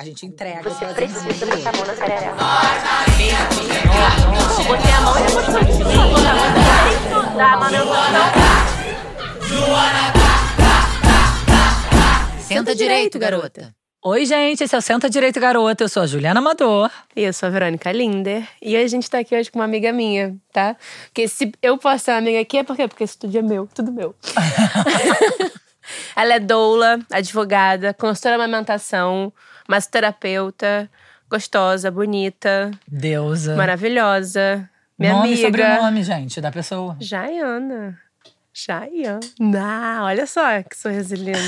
A gente entrega. Você precisa botar a mão na sararela. Botei a mão e depois continuei. Tá, mano, eu vou Senta direito, garota. Oi, gente, esse é o Senta Direito Garota. Eu sou a Juliana Amador. E eu sou a Verônica Linder. E a gente tá aqui hoje com uma amiga minha, tá? Porque se eu posso ser uma amiga aqui, é por quê? Porque esse estúdio é meu, tudo meu. Ela é doula, advogada, consultora de amamentação, massoterapeuta, gostosa, bonita, Deusa. maravilhosa. Minha Nome e amiga. sobrenome, gente, da pessoa. Jaiana. Jaiana. Olha só que sorriso lindo.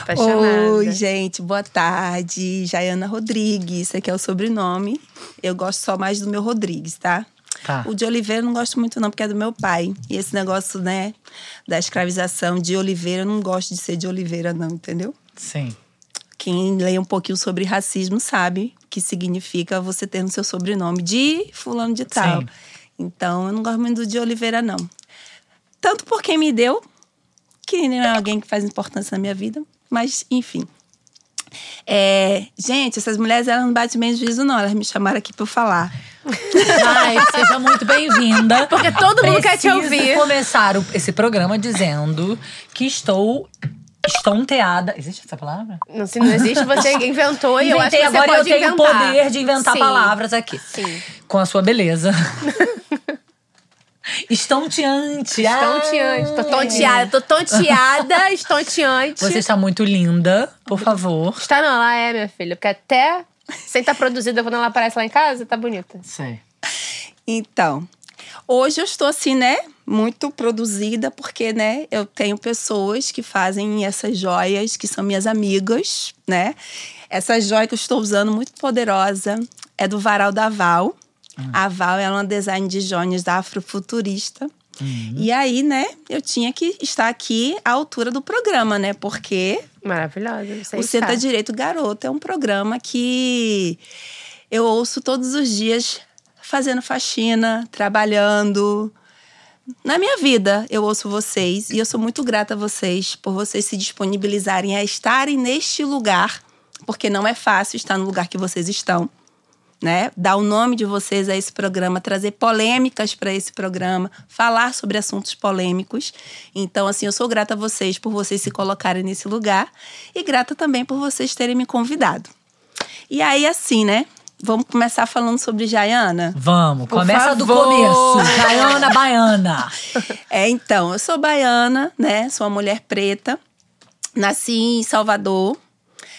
Apaixonada. Oi, gente, boa tarde. Jaiana Rodrigues, esse aqui é o sobrenome. Eu gosto só mais do meu Rodrigues, tá? Tá. O de Oliveira eu não gosto muito não, porque é do meu pai. E esse negócio, né, da escravização de Oliveira, eu não gosto de ser de Oliveira não, entendeu? Sim. Quem lê um pouquinho sobre racismo sabe que significa você ter no seu sobrenome de fulano de tal. Sim. Então, eu não gosto muito do de Oliveira não. Tanto por quem me deu, que não é alguém que faz importância na minha vida, mas enfim. É, gente, essas mulheres elas não batem bem juízo, não. Elas me chamaram aqui pra eu falar. Ai, seja muito bem-vinda. Porque todo mundo quer te Preciso ouvir. começar esse programa dizendo que estou estonteada. Existe essa palavra? Não, se não existe, você inventou e eu acho que você agora eu pode tenho o poder de inventar Sim. palavras aqui. Sim. Com a sua beleza. Estonteante. Estonteante. Tô Ah. tonteada, tô tonteada, estonteante. Você está muito linda, por favor. Está não, ela é, minha filha. Porque até sem estar produzida, quando ela aparece lá em casa, tá bonita. Sei. Então, hoje eu estou assim, né? Muito produzida, porque, né, eu tenho pessoas que fazem essas joias, que são minhas amigas, né? Essa joia que eu estou usando, muito poderosa, é do Varal da Val. A Val é uma design de joias da Afrofuturista. E aí, né, eu tinha que estar aqui à altura do programa, né? Porque Maravilhosa. Você o Senta Direito Garoto é um programa que eu ouço todos os dias fazendo faxina, trabalhando. Na minha vida, eu ouço vocês e eu sou muito grata a vocês por vocês se disponibilizarem a estarem neste lugar, porque não é fácil estar no lugar que vocês estão. Né? Dar o nome de vocês a esse programa, trazer polêmicas para esse programa, falar sobre assuntos polêmicos. Então, assim, eu sou grata a vocês por vocês se colocarem nesse lugar e grata também por vocês terem me convidado. E aí, assim, né? Vamos começar falando sobre Jaiana? Vamos, Por começa do favor. começo. Jaiana Baiana. É, então, eu sou baiana, né? Sou uma mulher preta. Nasci em Salvador.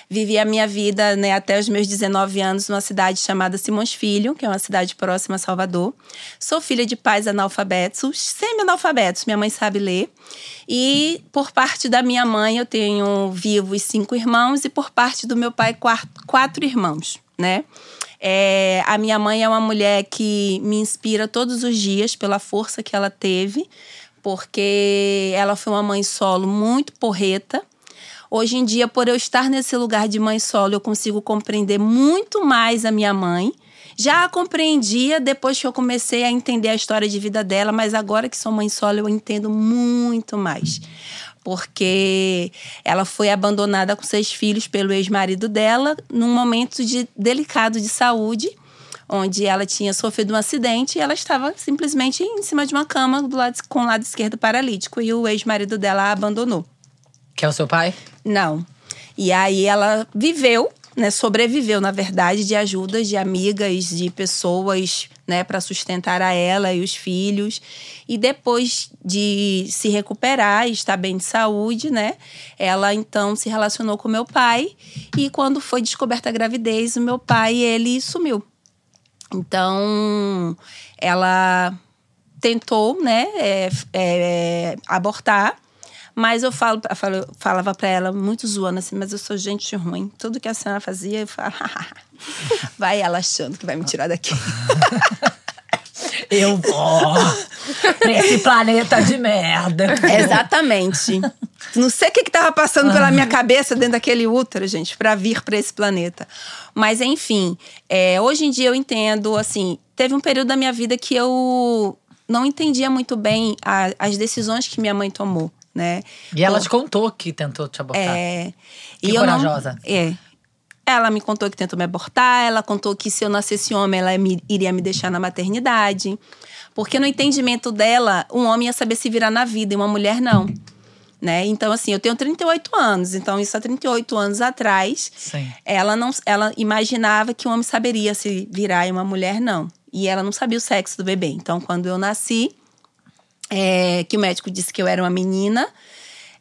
Vivi a minha vida né, até os meus 19 anos numa cidade chamada Simões Filho, que é uma cidade próxima a Salvador. Sou filha de pais analfabetos, semi-analfabetos, minha mãe sabe ler. E por parte da minha mãe, eu tenho vivos cinco irmãos, e por parte do meu pai, quatro, quatro irmãos, né? É, a minha mãe é uma mulher que me inspira todos os dias pela força que ela teve, porque ela foi uma mãe solo muito porreta. Hoje em dia, por eu estar nesse lugar de mãe solo, eu consigo compreender muito mais a minha mãe. Já a compreendia depois que eu comecei a entender a história de vida dela, mas agora que sou mãe solo, eu entendo muito mais. Porque ela foi abandonada com seis filhos pelo ex-marido dela num momento de, delicado de saúde, onde ela tinha sofrido um acidente e ela estava simplesmente em cima de uma cama do lado, com o lado esquerdo paralítico e o ex-marido dela a abandonou. Que é o seu pai? Não. E aí ela viveu, né, sobreviveu, na verdade, de ajudas de amigas, de pessoas, né, para sustentar a ela e os filhos. E depois de se recuperar e estar bem de saúde, né, ela então se relacionou com meu pai e quando foi descoberta a gravidez, o meu pai, ele sumiu. Então, ela tentou, né, é, é, abortar. Mas eu falo, eu falo- eu falava pra ela, muito zoando assim, mas eu sou gente ruim. Tudo que a senhora fazia, eu falava, vai ela achando que vai me tirar daqui. Eu vou pra esse planeta de merda. Exatamente. Não sei o que, que tava passando pela minha cabeça dentro daquele útero, gente, para vir para esse planeta. Mas, enfim, é, hoje em dia eu entendo, assim, teve um período da minha vida que eu não entendia muito bem a- as decisões que minha mãe tomou, né? E ela Por- te contou que tentou te abortar. É. Que não- corajosa. é. Ela me contou que tentou me abortar, ela contou que se eu nascesse homem, ela me- iria me deixar na maternidade. Porque no entendimento dela, um homem ia saber se virar na vida e uma mulher não. Né? Então, assim, eu tenho 38 anos, então isso há 38 anos atrás, Sim. ela não ela imaginava que um homem saberia se virar e uma mulher não. E ela não sabia o sexo do bebê. Então, quando eu nasci, é, que o médico disse que eu era uma menina,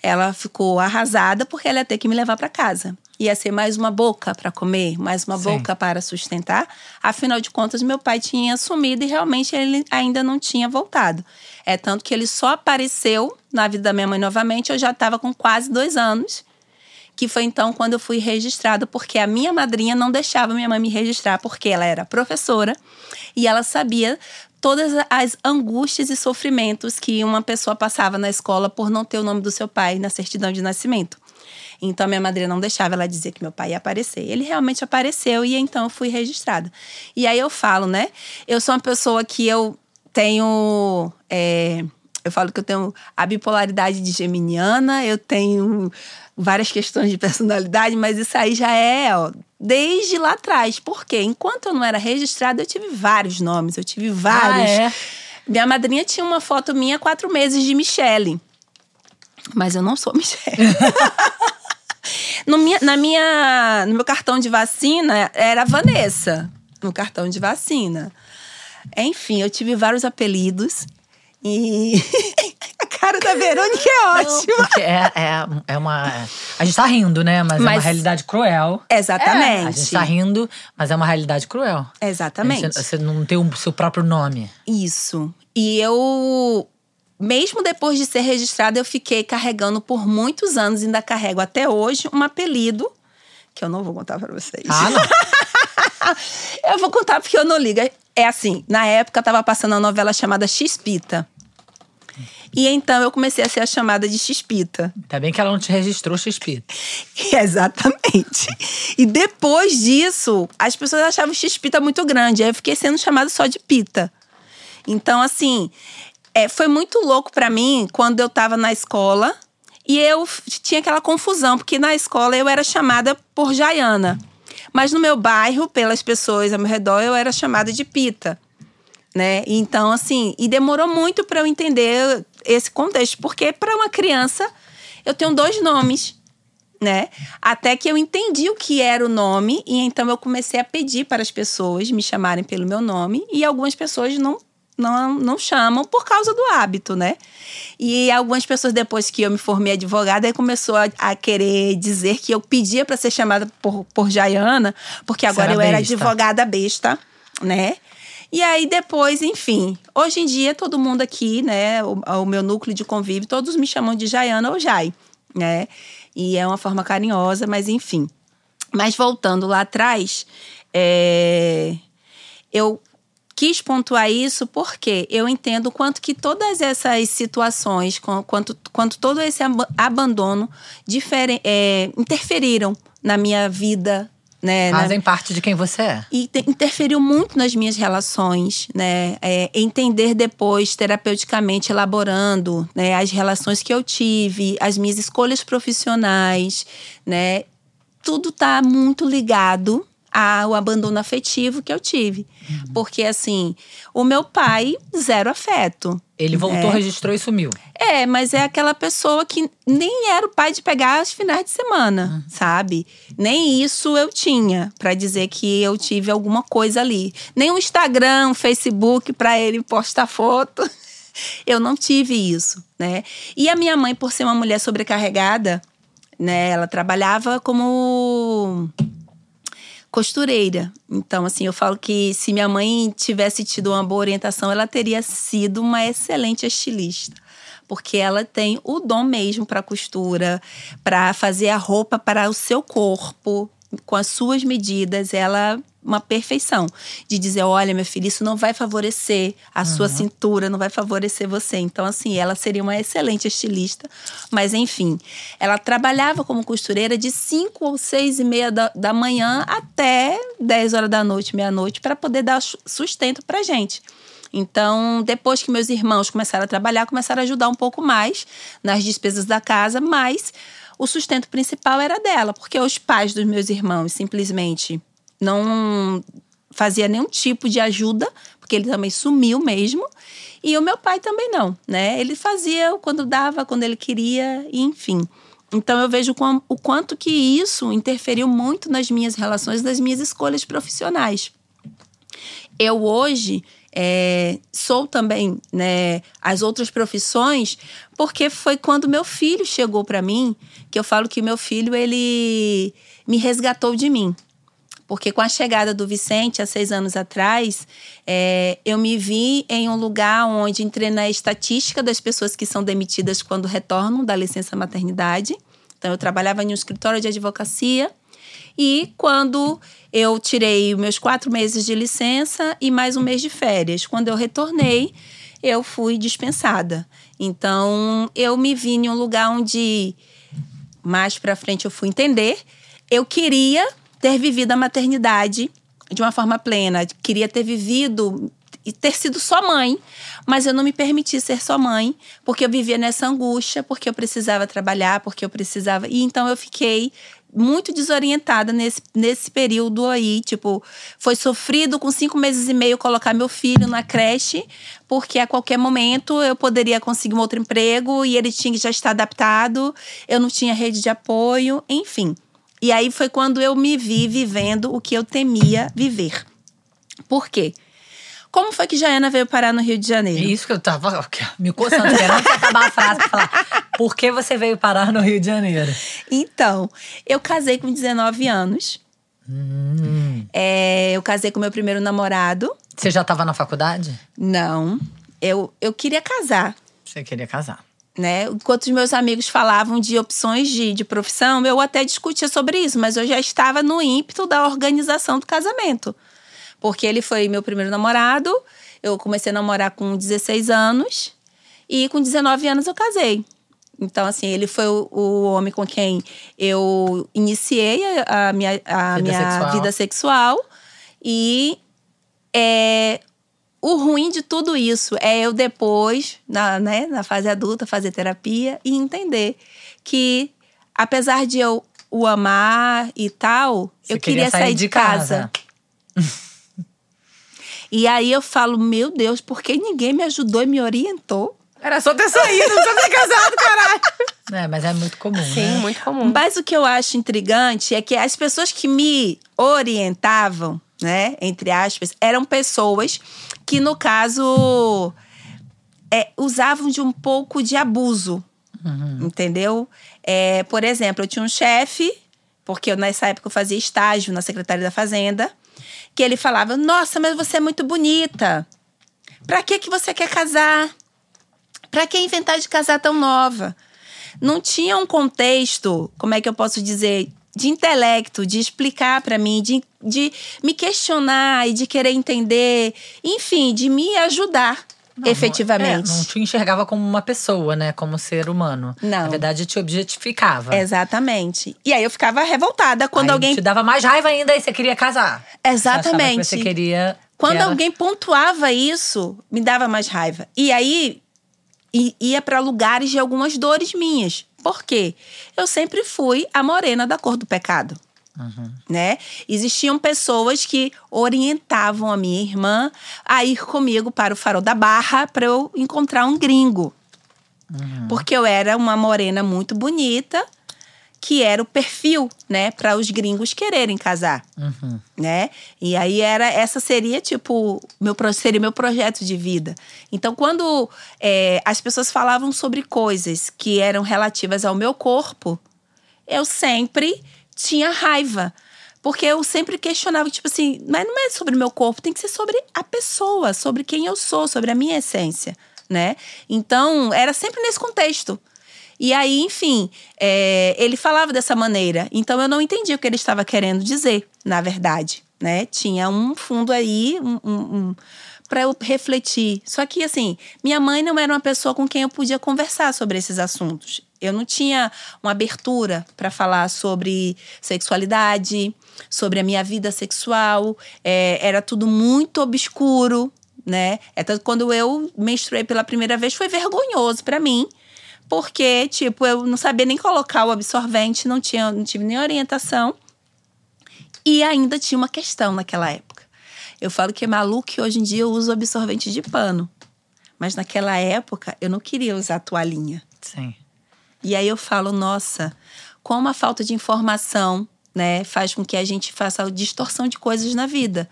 ela ficou arrasada porque ela ia ter que me levar para casa. Ia ser mais uma boca para comer, mais uma Sim. boca para sustentar. Afinal de contas, meu pai tinha sumido e realmente ele ainda não tinha voltado. É tanto que ele só apareceu na vida da minha mãe novamente. Eu já estava com quase dois anos que foi então quando eu fui registrada, porque a minha madrinha não deixava minha mãe me registrar, porque ela era professora e ela sabia todas as angústias e sofrimentos que uma pessoa passava na escola por não ter o nome do seu pai na certidão de nascimento. Então, minha madrinha não deixava ela dizer que meu pai ia aparecer. Ele realmente apareceu e então eu fui registrada. E aí eu falo, né? Eu sou uma pessoa que eu tenho. é, eu falo que eu tenho a bipolaridade de geminiana, eu tenho várias questões de personalidade, mas isso aí já é, ó, desde lá atrás. Por quê? Enquanto eu não era registrada, eu tive vários nomes, eu tive vários. Ah, é? Minha madrinha tinha uma foto minha quatro meses de Michele. Mas eu não sou Michele. no, minha, na minha, no meu cartão de vacina era Vanessa. No cartão de vacina. Enfim, eu tive vários apelidos. E cara da Verônica é ótima. Porque é, é, é uma. A gente tá rindo, né? Mas, é uma Mas- realidade cruel. Exatamente. É, a gente tá rindo, mas é uma realidade cruel. Exatamente. Você, você não tem o seu próprio nome. Isso. E eu, mesmo depois de ser registrada, eu fiquei carregando por muitos anos, ainda carrego até hoje, um apelido que eu não vou contar pra vocês. Ah, não. Eu vou contar porque eu não ligo. É assim, na época tava passando uma novela chamada Xpita. E então eu comecei a ser a chamada de Xpita. Ainda bem que ela não te registrou, XP. Exatamente. E depois disso, as pessoas achavam Xpita muito grande. Aí eu fiquei sendo chamada só de Pita. Então, assim, é, foi muito louco pra mim quando eu tava na escola e eu tinha aquela confusão, porque na escola eu era chamada por Jaiana. Mas no meu bairro, pelas pessoas ao meu redor, eu era chamada de Pita. Né? Então, assim, e demorou muito pra eu entender esse contexto, porque pra uma criança eu tenho dois nomes né? Até que eu entendi o que era o nome e então eu comecei a pedir para as pessoas me chamarem pelo meu nome e algumas pessoas não não, não chamam por causa do hábito, né? E algumas pessoas depois que eu me formei advogada aí começou a, a querer dizer que eu pedia para ser chamada por, por Jaiana, porque agora era eu era besta. advogada besta, né? E aí depois, enfim, hoje em dia todo mundo aqui, né, o, o meu núcleo de convívio, todos me chamam de Jaiana ou Jai, né? E é uma forma carinhosa, mas enfim. Mas voltando lá atrás, é, eu quis pontuar isso porque eu entendo quanto que todas essas situações, quanto, quanto todo esse aba- abandono difere- é, interferiram na minha vida, né? na- Fazem parte de quem você é. e te- interferiu muito nas minhas relações, né? É, entender depois, terapeuticamente, elaborando né, as relações que eu tive, as minhas escolhas profissionais, né? Tudo tá muito ligado ao abandono afetivo que eu tive. Porque, assim, o meu pai, zero afeto. Ele voltou, É. registrou e sumiu. É, mas é aquela pessoa que nem era o pai de pegar os finais de semana, sabe? Nem isso eu tinha pra dizer que eu tive alguma coisa ali. Nem um Instagram, um Facebook pra ele postar foto. Eu não tive isso, né? E a minha mãe, por ser uma mulher sobrecarregada, né? Ela trabalhava como costureira. Então, assim, eu falo que se minha mãe tivesse tido uma boa orientação, ela teria sido uma excelente estilista. Porque ela tem o dom mesmo para costura, para fazer a roupa para o seu corpo, com as suas medidas. Ela uma perfeição de dizer, olha, minha filha, isso não vai favorecer a sua cintura, não vai favorecer você. Então, assim, ela seria uma excelente estilista, mas enfim, ela trabalhava como costureira de 5 ou 6 e meia da, da manhã até 10 horas da noite, meia-noite, para poder dar su- sustento pra gente. Então, depois que meus irmãos começaram a trabalhar, começaram a ajudar um pouco mais nas despesas da casa, mas o sustento principal era dela, porque os pais dos meus irmãos simplesmente não fazia nenhum tipo de ajuda, porque ele também sumiu mesmo. E o meu pai também não, né? Ele fazia quando dava, quando ele queria, enfim. Então eu vejo o quanto que isso interferiu muito nas minhas relações, nas minhas escolhas profissionais. Eu hoje é, sou também né, as outras profissões, porque foi quando meu filho chegou para mim que eu falo que meu filho ele me resgatou de mim. Porque com a chegada do Vicente, há seis anos atrás, é, eu me vi em um lugar onde entrei na estatística das pessoas que são demitidas quando retornam da licença maternidade. Então, eu trabalhava em um escritório de advocacia. E quando eu tirei meus quatro meses de licença e mais um mês de férias, quando eu retornei, eu fui dispensada. Então, eu me vi em um lugar onde mais pra frente eu fui entender. Eu queria ter vivido a maternidade de uma forma plena, queria ter vivido e ter sido só mãe, mas eu não me permiti ser só mãe, porque eu vivia nessa angústia, porque eu precisava trabalhar, porque eu precisava. E então eu fiquei muito desorientada nesse, nesse período aí. Tipo, foi sofrido com cinco meses e meio colocar meu filho na creche, porque a qualquer momento eu poderia conseguir um outro emprego e ele tinha que já estar adaptado, eu não tinha rede de apoio, enfim. E aí foi quando eu me vi vivendo o que eu temia viver. Por quê? Como foi que Jaiana veio parar no Rio de É Janeiro? isso que eu tava me coçando, esperando você acabar a frase pra falar. Por que você veio parar no Rio de Janeiro? Então, eu casei com 19 anos. É, eu casei com meu primeiro namorado. Você já tava na faculdade? Não, eu, eu queria casar. Você queria casar. Né? Enquanto os meus amigos falavam de opções de, de profissão, eu até discutia sobre isso, mas eu já estava no ímpeto da organização do casamento. Porque ele foi meu primeiro namorado, eu comecei a namorar com 16 anos e com 19 anos eu casei. Então, assim, ele foi o, o homem com quem eu iniciei a, a minha, a Vida minha sexual. vida sexual. E é, o ruim de tudo isso é eu depois, na, né, na fase adulta, fazer terapia e entender que, apesar de eu o amar e tal, Você eu queria sair, de casa. E aí eu falo, meu Deus, por que ninguém me ajudou e me orientou? Era só ter saído, não precisa ter casado, caralho. É, mas é muito comum, Sim, né? muito comum. Mas o que eu acho intrigante é que as pessoas que me orientavam, né, entre aspas, eram pessoas que, no caso, é, usavam de um pouco de abuso, entendeu? É, por exemplo, eu tinha um chefe, porque eu, nessa época eu fazia estágio na Secretaria da Fazenda, que ele falava: Nossa, mas você é muito bonita. Pra que, que você quer casar? Pra que inventar de casar tão nova? Não tinha um contexto, como é que eu posso dizer, de intelecto, de explicar pra mim, de, de me questionar e de querer entender, enfim, de me ajudar Não, efetivamente. é, não te enxergava como uma pessoa, né? Como ser humano. Não. Na verdade, te objetificava. Exatamente. E aí eu ficava revoltada quando Aí alguém. Te dava mais raiva ainda e você queria casar. Você Exatamente. que você queria. que Quando ela- alguém pontuava isso, me dava mais raiva. E aí ia para lugares de algumas dores minhas. Por quê? Eu sempre fui a morena da cor do pecado. Né? Existiam pessoas que orientavam a minha irmã a ir comigo para o farol da Barra para eu encontrar um gringo. Porque eu era uma morena muito bonita, que era o perfil, né, para os gringos quererem casar Uhum. né? E aí era essa seria tipo meu seria meu projeto de vida. Então quando é, as pessoas falavam sobre coisas que eram relativas ao meu corpo, eu sempre tinha raiva. Porque eu sempre questionava, tipo assim, mas não é sobre o meu corpo, tem que ser sobre a pessoa, sobre quem eu sou, sobre a minha essência, né? Então, era sempre nesse contexto. E aí, enfim, é, ele falava dessa maneira. Então eu não entendi o que ele estava querendo dizer, na verdade. Né? Tinha um fundo aí, um, um, um, para eu refletir. Só que, assim, minha mãe não era uma pessoa com quem eu podia conversar sobre esses assuntos. Eu não tinha uma abertura para falar sobre sexualidade, sobre a minha vida sexual. É, era tudo muito obscuro, né? É tanto que quando eu menstruei pela primeira vez foi vergonhoso para mim, porque, tipo, eu não sabia nem colocar o absorvente, não, tinha, não tive nem orientação. E ainda tinha uma questão naquela época. Eu falo que é maluco que hoje em dia eu uso absorvente de pano. Mas naquela época eu não queria usar toalhinha. Sim. E aí eu falo, nossa, como a falta de informação, né, faz com que a gente faça distorção de coisas na vida.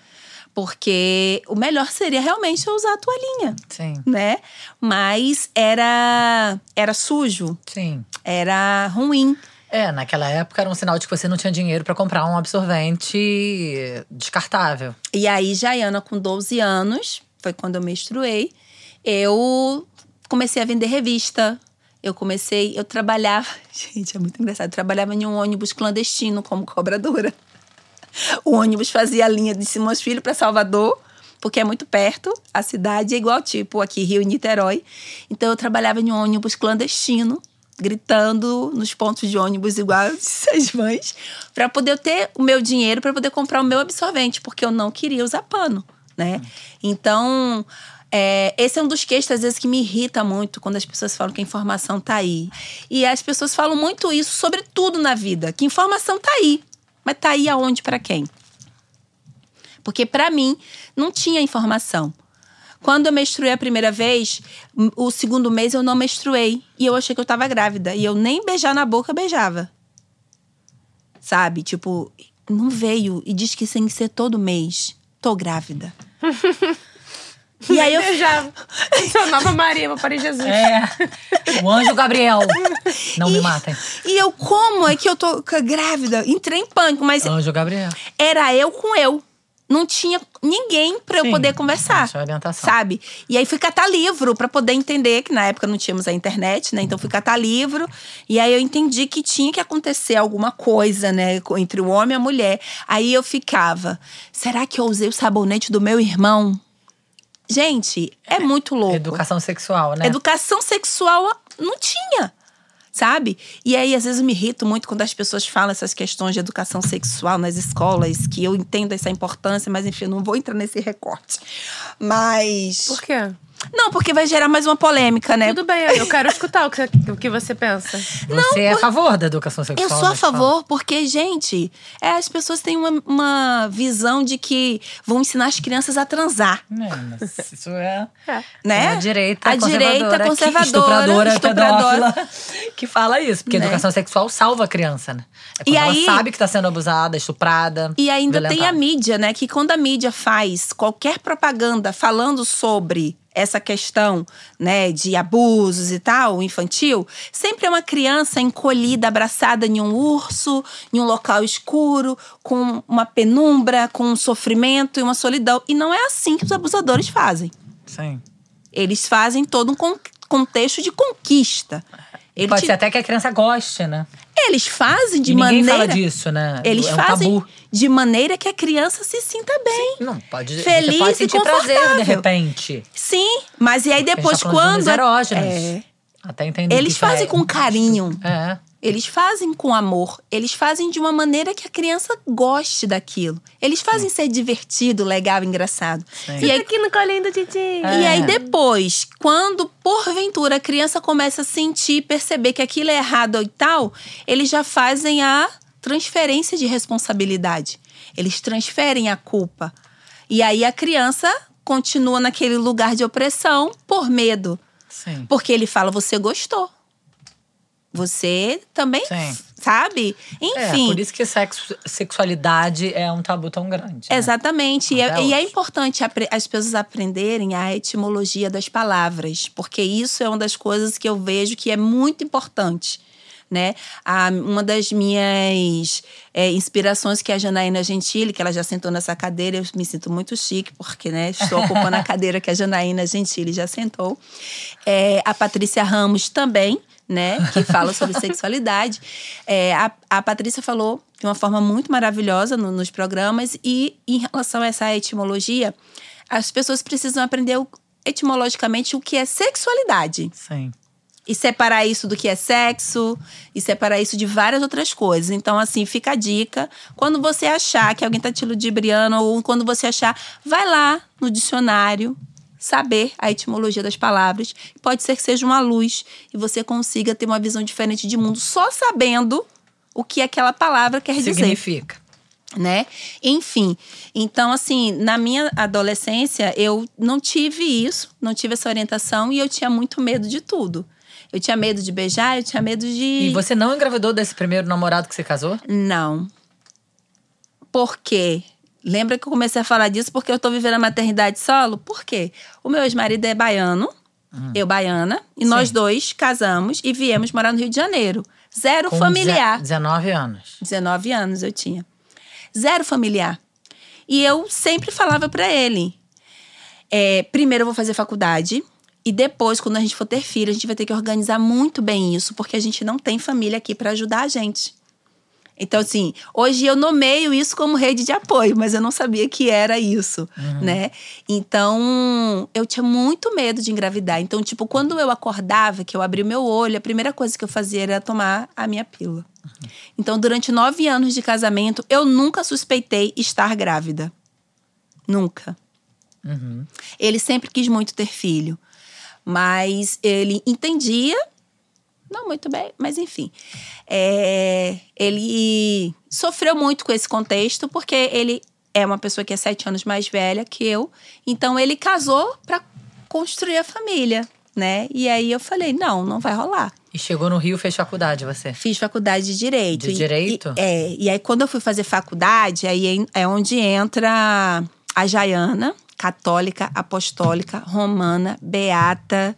Porque o melhor seria realmente eu usar a toalhinha, Sim. né? Mas era era sujo, Sim. era ruim. É, naquela época era um sinal de que você não tinha dinheiro pra comprar um absorvente descartável. E aí, Jaiana, com 12 anos, foi quando eu menstruei, eu comecei a vender revista. Eu comecei, eu trabalhava, gente, é muito engraçado, eu trabalhava em um ônibus clandestino como cobradora. O ônibus fazia a linha de Simões Filho para Salvador, porque é muito perto, a cidade é igual tipo aqui Rio e Niterói. Então eu trabalhava em um ônibus clandestino, gritando nos pontos de ônibus igual as mães, para poder ter o meu dinheiro para poder comprar o meu absorvente, porque eu não queria usar pano, né? Então, é, esse é um dos queixos, às vezes, que me irrita muito quando as pessoas falam que a informação tá aí. E as pessoas falam muito isso sobre tudo na vida, que informação tá aí. Mas tá aí aonde para quem? Porque para mim não tinha informação. Quando eu menstruei a primeira vez, o segundo mês eu não menstruei e eu achei que eu tava grávida e eu nem beijar na boca beijava. Sabe? Tipo, não veio e diz que tem que ser todo mês. Tô grávida. e aí eu já chamava Maria, vou para Jesus. É. O anjo Gabriel. Não me matem. E eu, como é que eu tô grávida? Entrei em pânico, mas Anjo Gabriel. era eu com eu. Não tinha ninguém pra eu poder conversar. não tinha orientação. Sabe? E aí fui catar livro pra poder entender, que na época não tínhamos a internet, né? Então fui catar livro. E aí eu entendi que tinha que acontecer alguma coisa, né? Entre o homem e a mulher. Aí eu ficava, será que eu usei o sabonete do meu irmão? Gente, é muito louco. Educação sexual, né? Educação sexual não tinha, sabe? E aí, às vezes, eu me irrito muito quando as pessoas falam essas questões de educação sexual nas escolas, que eu entendo essa importância, mas enfim, eu não vou entrar nesse recorte. Mas. Por quê? Não, porque vai gerar mais uma polêmica, né? Tudo bem, eu quero escutar o que, o que você pensa. Você é a favor da educação sexual? Eu sou a favor, porque, gente, é, as pessoas têm uma, uma visão de que vão ensinar as crianças a transar. É, mas isso é, Né? é a direita A direita conservadora, que- conservadora, estupradora, estupradora. que fala isso. Porque a Né? educação sexual salva a criança, né? É quando E ela aí- sabe que está sendo abusada, estuprada. E ainda tem a violentada. mídia, né? Que quando a mídia faz qualquer propaganda falando sobre essa questão, né, de abusos e tal, infantil, sempre é uma criança encolhida, abraçada em um urso, em um local escuro, com uma penumbra, com um sofrimento e uma solidão. E não é assim que os abusadores fazem. Sim. Eles fazem todo um con- contexto de conquista. Ele Pode te- ser até que a criança goste, né? Eles fazem de e ninguém maneira. fala disso, né? Eles é um fazem tabu. de maneira que a criança se sinta bem. Não, pode Feliz você pode e sentir prazer, de confortável. repente. Sim, mas e aí depois tá falando de quando. É, Até entender eles que isso fazem é- com carinho. É. Eles fazem com amor. Eles fazem de uma maneira que a criança goste daquilo. Eles fazem ser divertido, legal, engraçado. Sim. E aí, Aqui no colinho do Titi. É. e aí depois, quando porventura a criança começa a sentir, perceber que aquilo é errado e tal, eles já fazem a transferência de responsabilidade. Eles transferem a culpa. E aí a criança continua naquele lugar de opressão por medo. Sim. Porque ele fala, você gostou. Você também, Sim. sabe? É, Enfim. por isso que sexo, sexualidade é um tabu tão grande. né? Exatamente. E é, e é importante as pessoas aprenderem a etimologia das palavras, porque isso é uma das coisas que eu vejo que é muito importante. Né? A, uma das minhas é, inspirações que é a Janaína Gentili, que ela já sentou nessa cadeira, eu me sinto muito chique, porque né, estou ocupando a cadeira que a Janaína Gentili já sentou. É, a Patrícia Ramos também, né? Que fala sobre sexualidade. É, a, a Patrícia falou de uma forma muito maravilhosa no- nos programas, e em relação a essa etimologia, as pessoas precisam aprender o- etimologicamente o que é sexualidade. Sim. E separar isso do que é sexo, e separar isso de várias outras coisas. Então, assim, fica a dica. Quando você achar que alguém tá te ludibriando, ou quando você achar, vai lá no dicionário, saber a etimologia das palavras. Pode ser que seja uma luz e você consiga ter uma visão diferente de mundo só sabendo o que aquela palavra quer dizer Significa. né? Enfim, então assim, na minha adolescência eu não tive isso, não tive essa orientação e eu tinha muito medo de tudo. Eu tinha medo de beijar, eu tinha medo de E você não engravidou desse primeiro namorado que você casou? não. Por quê? Lembra que eu comecei a falar disso porque eu tô vivendo a maternidade solo? Por quê? O meu ex-marido é baiano, eu baiana, e nós Sim. dois casamos e viemos morar no Rio de Janeiro. Zero Com familiar. deze- 19 anos. 19 anos eu tinha. Zero familiar. E eu sempre falava pra ele: é, primeiro eu vou fazer faculdade. E depois, quando a gente for ter filho, a gente vai ter que organizar muito bem isso, porque a gente não tem família aqui pra ajudar a gente. Então, assim, hoje eu nomeio isso como rede de apoio, mas eu não sabia que era isso, né? Então, eu tinha muito medo de engravidar. Então, tipo, quando eu acordava, que eu abri o meu olho, a primeira coisa que eu fazia era tomar a minha pílula. Então, durante nove anos de casamento, eu nunca suspeitei estar grávida. Nunca. Uhum. Ele sempre quis muito ter filho, mas ele entendia, não muito bem, mas enfim. É, ele sofreu muito com esse contexto, porque ele é uma pessoa que é sete anos mais velha que eu, então ele casou para construir a família, né? E aí eu falei: não, não vai rolar. E chegou no Rio, fez faculdade, você? Fiz faculdade de Direito. De E- Direito? E, é, e aí quando eu fui fazer faculdade, aí é onde entra a Jaiana, católica, apostólica, romana, beata,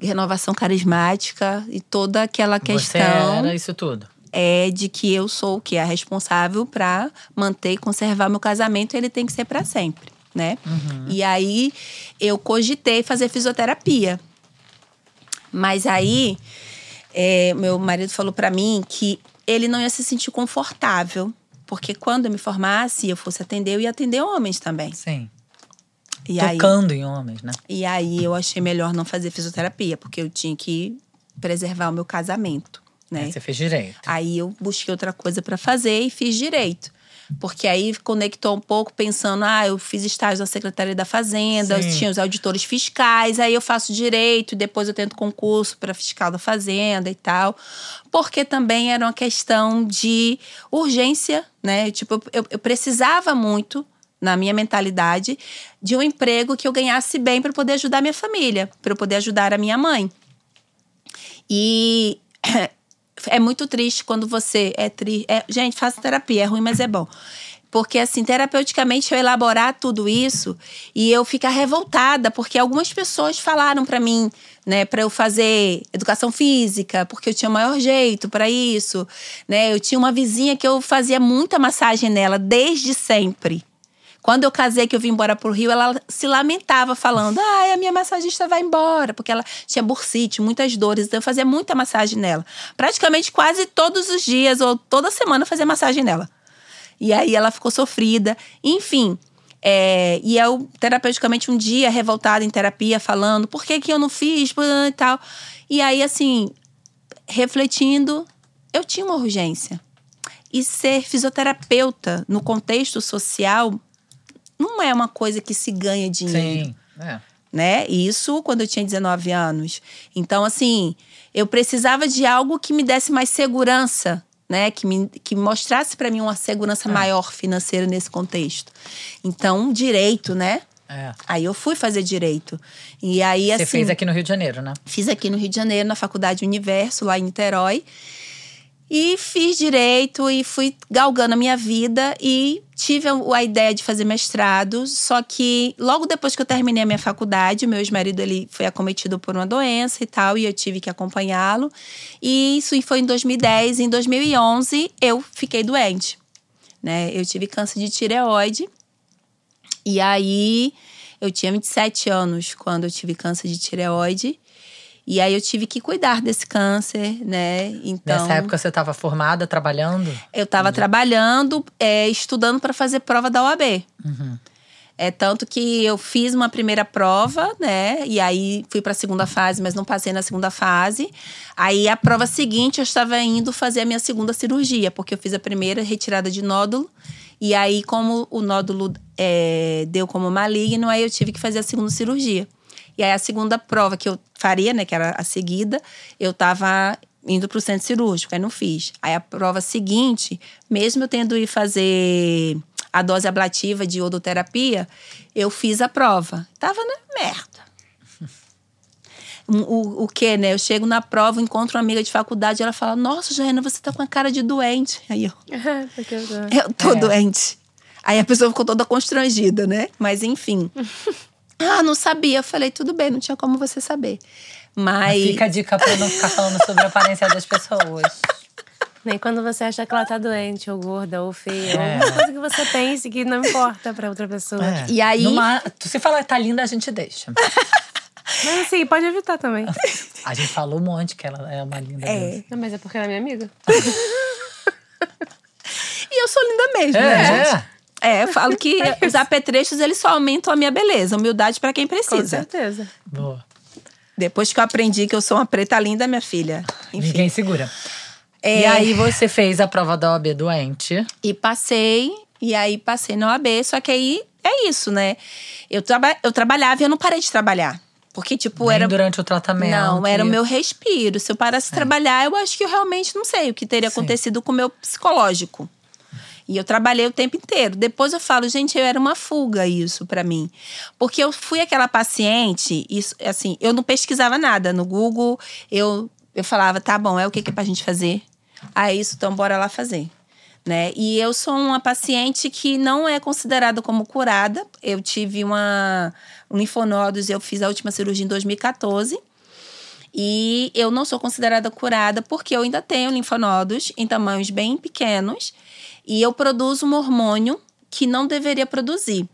renovação carismática e toda aquela Você questão era isso tudo. é de que eu sou o que a responsável para manter e conservar meu casamento, ele tem que ser para sempre, né? E aí eu cogitei fazer fisioterapia. Mas aí é, meu marido falou para mim que ele não ia se sentir confortável, porque quando eu me formasse e eu fosse atender, eu ia atender homens também. Sim. E aí, Tocando em homens, né? e aí eu achei melhor não fazer fisioterapia, porque eu tinha que preservar o meu casamento, né? Aí Você fez direito. Aí eu busquei outra coisa pra fazer e fiz direito. Porque aí conectou um pouco pensando, ah, eu fiz estágio na Secretaria da Fazenda, Sim. tinha os auditores fiscais, aí eu faço direito, depois eu tento concurso para fiscal da Fazenda e tal. Porque também era uma questão de urgência, né? Tipo, eu, eu precisava muito, na minha mentalidade, de um emprego que eu ganhasse bem para poder ajudar minha família, para eu poder ajudar a minha mãe. E é muito triste quando você é triste. gente, faça terapia, é ruim, mas é bom. Porque, assim, terapeuticamente eu elaborar tudo isso e eu ficar revoltada, porque algumas pessoas falaram pra mim, né, pra eu fazer educação física, porque eu tinha o maior jeito pra isso, né? Eu tinha uma vizinha que eu fazia muita massagem nela desde sempre. Quando eu casei, que eu vim embora pro Rio, ela se lamentava, falando: Ai, a minha massagista vai embora, porque ela tinha bursite, muitas dores. Então eu fazia muita massagem nela. Praticamente quase todos os dias, ou toda semana, eu fazia massagem nela. E aí ela ficou sofrida. Enfim. é, e eu, terapeuticamente, um dia, revoltada em terapia, falando: por que, que eu não fiz? E tal. E aí, assim, refletindo, eu tinha uma urgência. E ser fisioterapeuta no contexto social não é uma coisa que se ganha dinheiro Sim. É. né? Isso quando eu tinha 19 anos. Então, assim, eu precisava de algo que me desse mais segurança, né? Que me que mostrasse para mim uma segurança maior financeira nesse contexto. Então, direito, né? É. Aí eu fui fazer direito. E aí, Você assim. fez aqui no Rio de Janeiro, né? Fiz aqui no Rio de Janeiro, na Faculdade Universo, lá em Niterói. E fiz direito e fui galgando a minha vida e tive a, ideia de fazer mestrado. Só que logo depois que eu terminei a minha faculdade, meu ex-marido ele foi acometido por uma doença e tal, e eu tive que acompanhá-lo. E isso foi em 2010. Em 2011, eu fiquei doente. Né? Eu tive câncer de tireoide. E aí, eu tinha 27 anos quando eu tive câncer de tireoide. E aí eu tive que cuidar desse câncer, né? Então, Nessa época você estava formada, trabalhando? eu estava trabalhando, é, estudando para fazer prova da OAB. É tanto que eu fiz uma primeira prova, né? E aí fui para a segunda fase, mas não passei na segunda fase. Aí a prova seguinte eu estava indo fazer a minha segunda cirurgia, porque eu fiz a primeira retirada de nódulo. E aí, como o nódulo é, deu como maligno, aí eu tive que fazer a segunda cirurgia. E aí a segunda prova que eu faria, né, que era a seguida, eu tava indo pro centro cirúrgico, aí não fiz. Aí a prova seguinte, mesmo eu tendo ido fazer a dose ablativa de odoterapia, eu fiz a prova. Tava na merda. O, o que, né? Eu chego na prova, encontro uma amiga de faculdade, ela fala: Nossa, Joana, você tá com a cara de doente. Aí eu, Porque eu tô- eu tô É. doente. Aí a pessoa ficou toda constrangida, né? Mas enfim. ah, não sabia. Eu falei, tudo bem, não tinha como você saber. Mas. Fica a dica pra não ficar falando sobre a aparência das pessoas. Nem quando você acha que ela tá doente, ou gorda, ou feia, É. alguma coisa que você pense que não importa pra outra pessoa. E aí- Numa, se falar que tá linda, a gente deixa. Mas assim, pode evitar também. A gente falou um monte que ela é uma linda É. Não, mas é porque ela é minha amiga. E eu sou linda mesmo, né, É, gente? É, eu falo que os apetrechos, eles só aumentam a minha beleza. Humildade pra quem Com precisa. certeza. Boa. Depois que eu aprendi que eu sou uma preta linda, minha filha. Enfim. Ninguém segura. É. E aí você fez a prova da OAB doente. E passei, e aí passei na OAB, só que aí é isso, né? Eu, traba eu trabalhava e eu não parei de trabalhar. Porque, tipo, Nem era. durante o tratamento. Não, era o meu respiro. Se eu parasse de trabalhar, eu acho que eu realmente não sei o que teria Sim. acontecido com o meu psicológico. E eu trabalhei o tempo inteiro. Depois eu falo, gente, eu era uma fuga isso pra mim. Porque eu fui aquela paciente, isso, assim, eu não pesquisava nada no Google. Eu, eu falava, tá bom, é o que que é pra gente fazer? Ah, é isso, então bora lá fazer. Né? E eu sou uma paciente que não é considerada como curada. Eu tive uma um linfonodos, eu fiz a última cirurgia em 2014. E eu não sou considerada curada porque eu ainda tenho linfonodos em tamanhos bem pequenos e eu produzo um hormônio que não deveria produzir.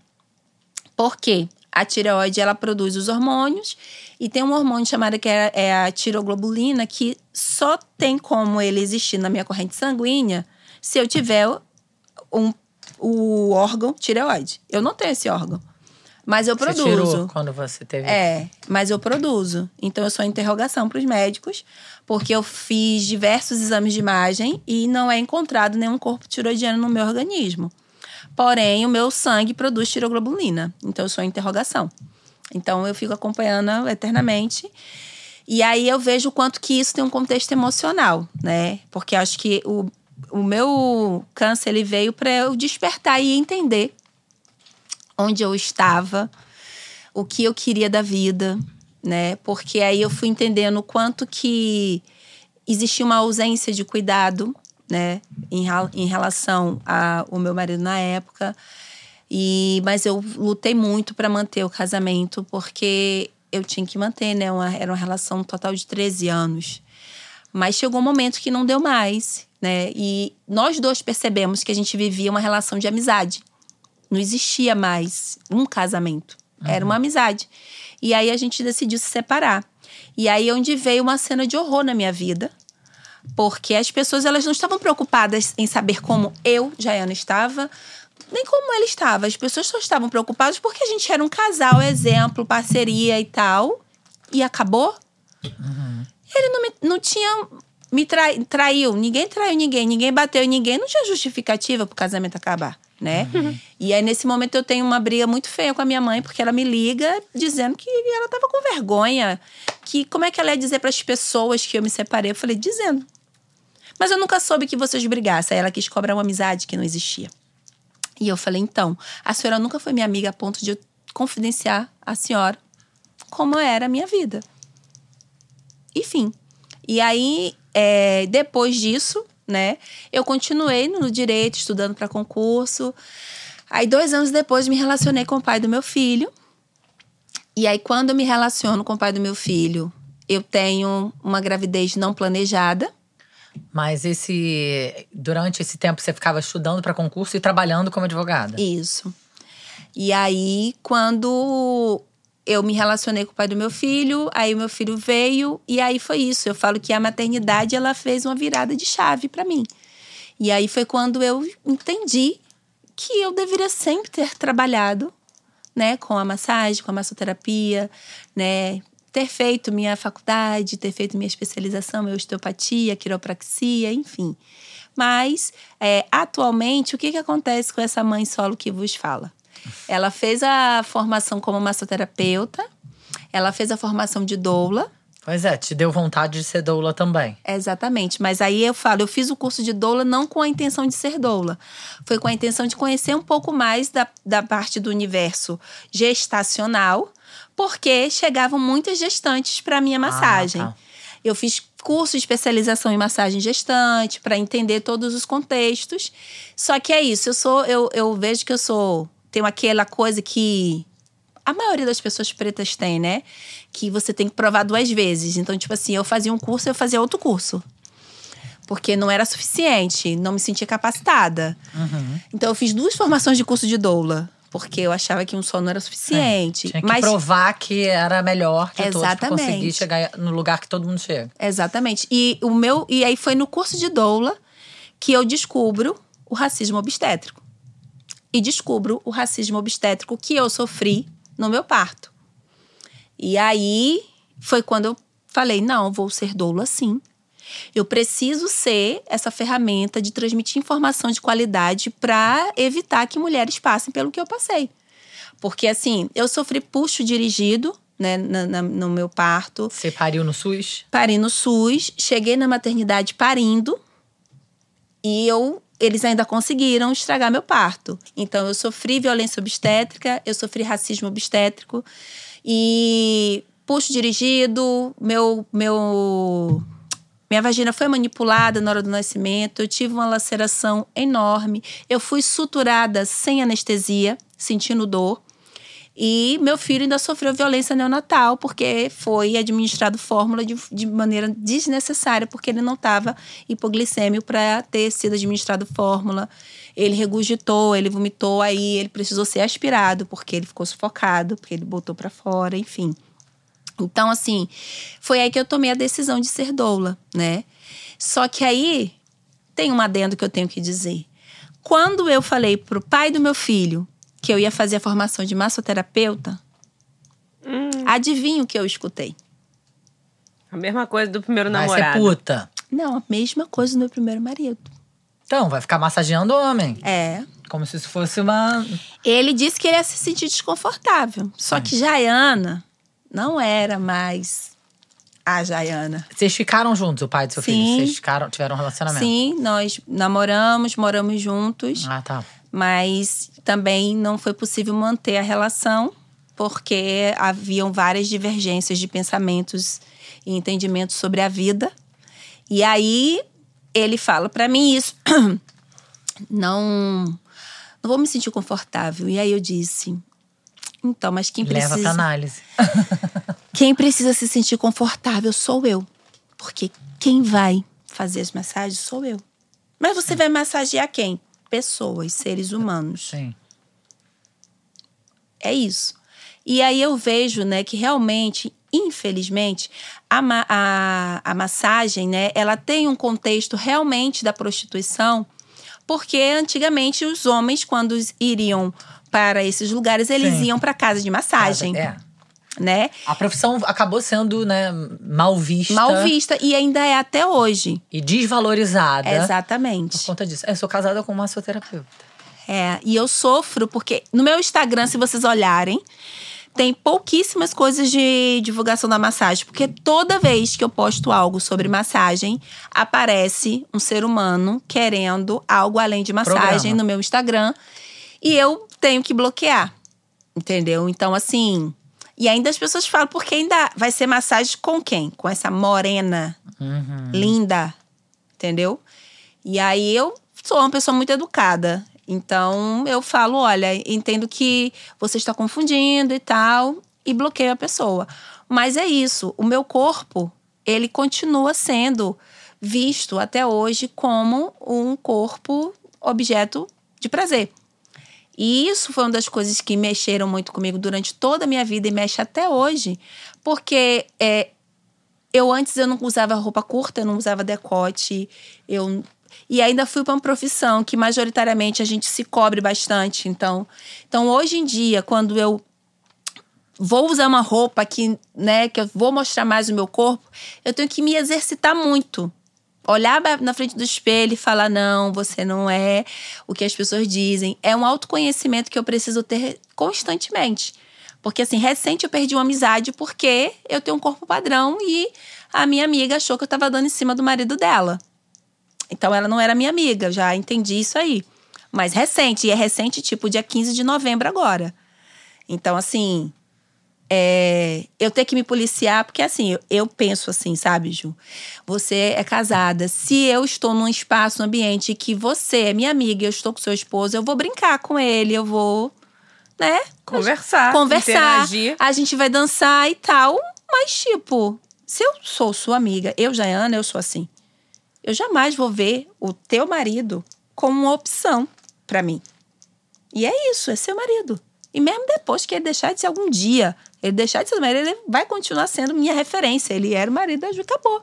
Por quê? A tireoide ela produz os hormônios e tem um hormônio chamado que é, é a tiroglobulina que só tem como ele existir na minha corrente sanguínea se eu tiver um, o órgão tireoide. Eu não tenho esse órgão, mas eu Você produzo. tirou quando você teve. É, mas eu produzo. Então eu sou interrogação para os médicos, porque eu fiz diversos exames de imagem e não é encontrado nenhum corpo tiroidiano no meu organismo. Porém, o meu sangue produz tiroglobulina. Então eu sou interrogação. Então eu fico acompanhando eternamente. E aí eu vejo o quanto que isso tem um contexto emocional, né? Porque acho que o, o meu câncer ele veio para eu despertar e entender onde eu estava, o que eu queria da vida, né? Porque aí eu fui entendendo o quanto que existia uma ausência de cuidado, né? Em, em relação ao meu marido na época. E, mas eu lutei muito para manter o casamento, porque eu tinha que manter, né? Uma, era uma relação total de 13 anos. Mas chegou um momento que não deu mais, né? E nós dois percebemos que a gente vivia uma relação de amizade. Não existia mais um casamento. Era uma amizade. E aí a gente decidiu se separar. E aí é onde veio uma cena de horror na minha vida. Porque as pessoas elas não estavam preocupadas em saber como eu, Jaiana, estava, nem como ele estava. As pessoas só estavam preocupadas porque a gente era um casal, exemplo, parceria e tal. E acabou. Ele não, me, não tinha. Me trai, traiu. Ninguém traiu ninguém. Ninguém bateu em ninguém. Não tinha justificativa pro casamento acabar, né? E aí, nesse momento, eu tenho uma briga muito feia com a minha mãe, porque ela me liga dizendo que ela tava com vergonha. Que como é que ela ia dizer para as pessoas que eu me separei? Eu falei, dizendo. Mas eu nunca soube que vocês brigassem. Aí ela quis cobrar uma amizade que não existia. E eu falei, então, a senhora nunca foi minha amiga a ponto de eu confidenciar a senhora como era a minha vida. Enfim. E aí, é, depois disso, né, eu continuei no direito, estudando para concurso. Aí, dois anos depois, me relacionei com o pai do meu filho. E aí, quando eu me relaciono com o pai do meu filho, eu tenho uma gravidez não planejada. Mas esse. Durante esse tempo você ficava estudando para concurso e trabalhando como advogada. Isso. E aí, quando eu me relacionei com o pai do meu filho, aí o meu filho veio e aí foi isso. Eu falo que a maternidade ela fez uma virada de chave para mim. E aí foi quando eu entendi que eu deveria sempre ter trabalhado, né, com a massagem, com a massoterapia, né, ter feito minha faculdade, ter feito minha especialização, minha osteopatia, quiropraxia, enfim. Mas, é, atualmente, o que, que acontece com essa mãe solo que vos fala? Ela fez a formação como massoterapeuta, ela fez a formação de doula, Pois é, te deu vontade de ser doula também. Exatamente, mas aí eu falo, eu fiz o curso de doula não com a intenção de ser doula, foi com a intenção de conhecer um pouco mais da, da parte do universo gestacional, porque chegavam muitas gestantes para minha massagem. tá. Eu fiz curso de especialização em massagem gestante para entender todos os contextos. Só que é isso, eu sou, eu, eu vejo que eu sou, tenho aquela coisa que a maioria das pessoas pretas tem, né? Que você tem que provar duas vezes. Então, tipo assim, eu fazia um curso, eu fazia outro curso. Porque não era suficiente, não me sentia capacitada. Uhum. Então, eu fiz duas formações de curso de doula. Porque eu achava que um só não era suficiente. Tinha que Mas provar que era melhor de todos pra Exatamente. conseguir chegar no lugar que todo mundo chega. Exatamente. E o meu e aí foi no curso de doula que eu descubro o racismo obstétrico. E descubro o racismo obstétrico que eu sofri no meu parto. E aí foi quando eu falei: "Não, vou ser doula sim. Eu preciso ser essa ferramenta de transmitir informação de qualidade para evitar que mulheres passem pelo que eu passei. Porque assim, eu sofri puxo dirigido, né, na- na- no meu parto. Você pariu no SUS? Parei no SUS, cheguei na maternidade parindo e eu eles ainda conseguiram estragar meu parto. Então eu sofri violência obstétrica, eu sofri racismo obstétrico e puxo dirigido, meu meu minha vagina foi manipulada na hora do nascimento, eu tive uma laceração enorme, eu fui suturada sem anestesia, sentindo dor. E meu filho ainda sofreu violência neonatal, porque foi administrado fórmula de, de maneira desnecessária, porque ele não estava hipoglicêmio para ter sido administrado fórmula. Ele regurgitou, ele vomitou, aí ele precisou ser aspirado, porque ele ficou sufocado, porque ele botou para fora, enfim. Então, assim, foi aí que eu tomei a decisão de ser doula, né? Só que aí tem um adendo que eu tenho que dizer. Quando eu falei pro pai do meu filho que eu ia fazer a formação de massoterapeuta, adivinha o que eu escutei? A mesma coisa do primeiro Vai ser namorado. puta. Não, a mesma coisa do meu primeiro marido. Então, vai ficar massageando homem. É. Como se isso fosse uma. Ele disse que ele ia se sentir desconfortável. Só que Jaiana não era mais a Jaiana. Vocês ficaram juntos, o pai do seu Sim. filho? Vocês ficaram, tiveram um relacionamento? Sim, nós namoramos, moramos juntos. Ah, tá. Mas também não foi possível manter a relação porque haviam várias divergências de pensamentos e entendimentos sobre a vida. E aí ele fala pra mim isso. Não, não vou me sentir confortável. E aí eu disse: "Então, mas quem Leva pra precisa análise. quem precisa se sentir confortável sou eu. Porque quem vai fazer as massagens sou eu. Mas você vai massagear quem? Pessoas, seres humanos. Sim. É isso. E aí eu vejo, né, que realmente, infelizmente, a, a, a massagem, né, ela tem um contexto realmente da prostituição, porque antigamente os homens, quando iriam para esses lugares, eles Sim. iam para casa de massagem, É. né? A profissão acabou sendo, né, mal vista. Mal vista e ainda é até hoje. E desvalorizada. Por Exatamente. conta disso. Eu sou casada com uma massoterapeuta. É, e eu sofro porque no meu Instagram, se vocês olharem, tem pouquíssimas coisas de divulgação da massagem, porque toda vez que eu posto algo sobre massagem, aparece um ser humano querendo algo além de massagem Programa. no meu Instagram, e eu tenho que bloquear. Entendeu? Então assim, e ainda as pessoas falam porque ainda vai ser massagem com quem? Com essa morena Uhum. linda, entendeu? E aí eu sou uma pessoa muito educada. Então eu falo, olha, entendo que você está confundindo e tal, e bloqueio a pessoa. Mas é isso, o meu corpo, ele continua sendo visto até hoje como um corpo objeto de prazer. E isso foi uma das coisas que mexeram muito comigo durante toda a minha vida e mexe até hoje, porque é, eu antes eu não usava roupa curta, eu não usava decote, eu e ainda fui para uma profissão que majoritariamente a gente se cobre bastante. Então, então hoje em dia, quando eu vou usar uma roupa que, né, que eu vou mostrar mais o meu corpo, eu tenho que me exercitar muito. Olhar na frente do espelho e falar: não, você não é o que as pessoas dizem. É um autoconhecimento que eu preciso ter constantemente. Porque, assim, recente eu perdi uma amizade porque eu tenho um corpo padrão e a minha amiga achou que eu tava dando em cima do marido dela. Então ela não era minha amiga, já entendi isso aí. Mas recente, e é recente, tipo, dia 15 de novembro agora. Então, assim, é, eu ter que me policiar, porque assim, eu, eu penso assim, sabe, Ju? Você é casada. Se eu estou num espaço, num ambiente que você é minha amiga e eu estou com seu esposo, eu vou brincar com ele, eu vou, né? Conversar, Conversar. interagir. A gente vai dançar e tal. Mas, tipo, se eu sou sua amiga, eu, Jaiana, eu sou assim. Eu jamais vou ver o teu marido como uma opção pra mim. E é isso, é seu marido. E mesmo depois que ele deixar de ser algum dia, ele deixar de ser marido, ele vai continuar sendo minha referência. Ele era o marido da Ju, acabou.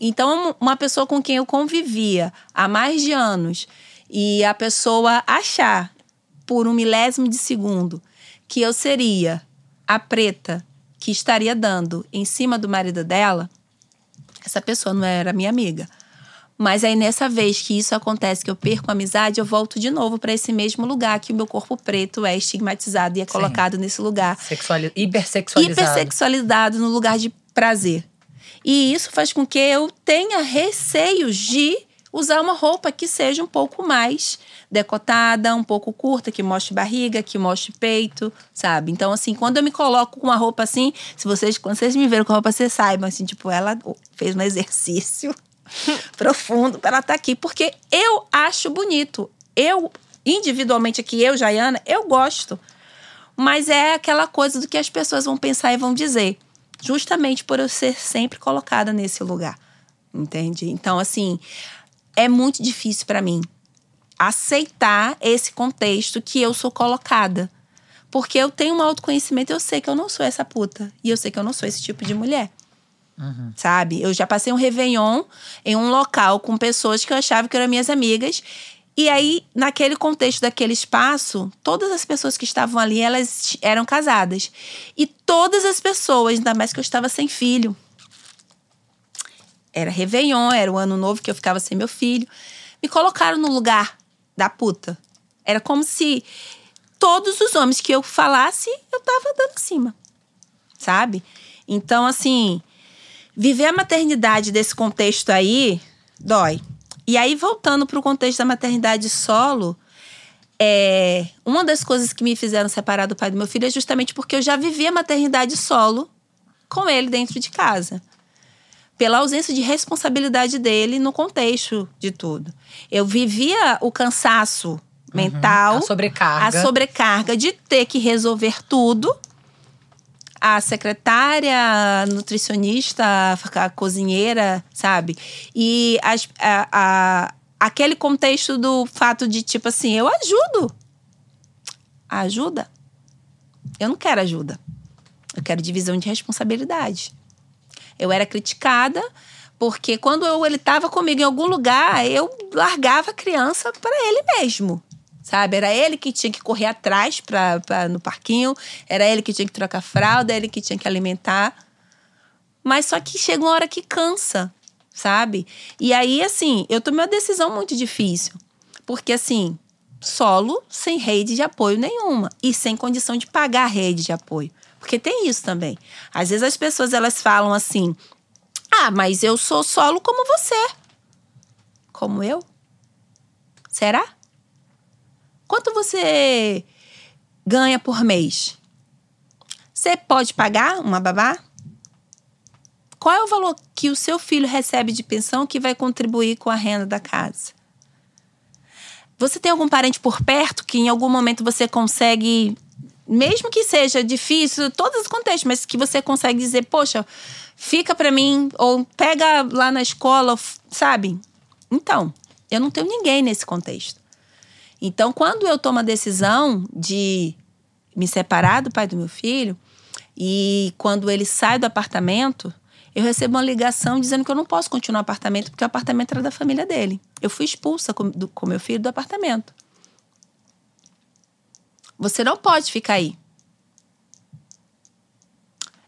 Então, uma pessoa com quem eu convivia há mais de anos e a pessoa achar por um milésimo de segundo que eu seria a preta que estaria dando em cima do marido dela, essa pessoa não era minha amiga. Mas aí, nessa vez que isso acontece, que eu perco a amizade, eu volto de novo para esse mesmo lugar que o meu corpo preto é estigmatizado e é colocado nesse lugar Sexuali hipersexualizado. hipersexualizado no lugar de prazer. E isso faz com que eu tenha receios de usar uma roupa que seja um pouco mais decotada, um pouco curta, que mostre barriga, que mostre peito, sabe? Então, assim, quando eu me coloco com uma roupa assim, se vocês, quando vocês me verem com a roupa, vocês saibam, assim, tipo, ela fez um exercício profundo para ela estar aqui, porque eu acho bonito. Eu, individualmente aqui, eu, Jaiana, eu gosto. Mas é aquela coisa do que as pessoas vão pensar e vão dizer. Justamente por eu ser sempre colocada nesse lugar. Entende? Então, assim, é muito difícil para mim aceitar esse contexto que eu sou colocada. Porque eu tenho um autoconhecimento, eu sei que eu não sou essa puta. E eu sei que eu não sou esse tipo de mulher. Sabe? Eu já passei um Réveillon em um local com pessoas que eu achava que eram minhas amigas. E aí, naquele contexto daquele espaço, todas as pessoas que estavam ali, elas eram casadas. E todas as pessoas, ainda mais que eu estava sem filho. Era Réveillon, era o ano novo que eu ficava sem meu filho. Me colocaram no lugar da puta. Era como se todos os homens que eu falasse, eu tava dando em cima. Sabe? Então, assim, viver a maternidade desse contexto aí dói. E aí, voltando para o contexto da maternidade solo, é, uma das coisas que me fizeram separar do pai do meu filho é justamente porque eu já vivi a maternidade solo com ele dentro de casa. Pela ausência de responsabilidade dele no contexto de tudo. Eu vivia o cansaço mental, A sobrecarga. a sobrecarga de ter que resolver tudo. A secretária, a nutricionista, a cozinheira, sabe? E as- a- a- aquele contexto do fato de, tipo assim, eu ajudo. Ajuda? Eu não quero ajuda. Eu quero divisão de responsabilidade. Eu era criticada porque quando eu, ele estava comigo em algum lugar, eu largava a criança para ele mesmo. Sabe? Era ele que tinha que correr atrás pra, pra, no parquinho, era ele que tinha que trocar fralda, ele que tinha que alimentar. Mas só que chega uma hora que cansa, sabe? E aí, assim, eu tomei uma decisão muito difícil. Porque, assim, solo, sem rede de apoio nenhuma. E sem condição de pagar rede de apoio. Porque tem isso também. Às vezes as pessoas, elas falam assim... Ah, mas eu sou solo como você. Como eu? Será? Quanto você ganha por mês? Você pode pagar uma babá? Qual é o valor que o seu filho recebe de pensão que vai contribuir com a renda da casa? Você tem algum parente por perto que em algum momento você consegue, mesmo que seja difícil, todos os contextos, mas que você consegue dizer, poxa, fica pra mim, ou pega lá na escola, sabe? Então, eu não tenho ninguém nesse contexto. Então, quando eu tomo a decisão de me separar do pai do meu filho, e quando ele sai do apartamento, eu recebo uma ligação dizendo que eu não posso continuar no apartamento porque o apartamento era da família dele. Eu fui expulsa com, do, com meu filho do apartamento. Você não pode ficar aí.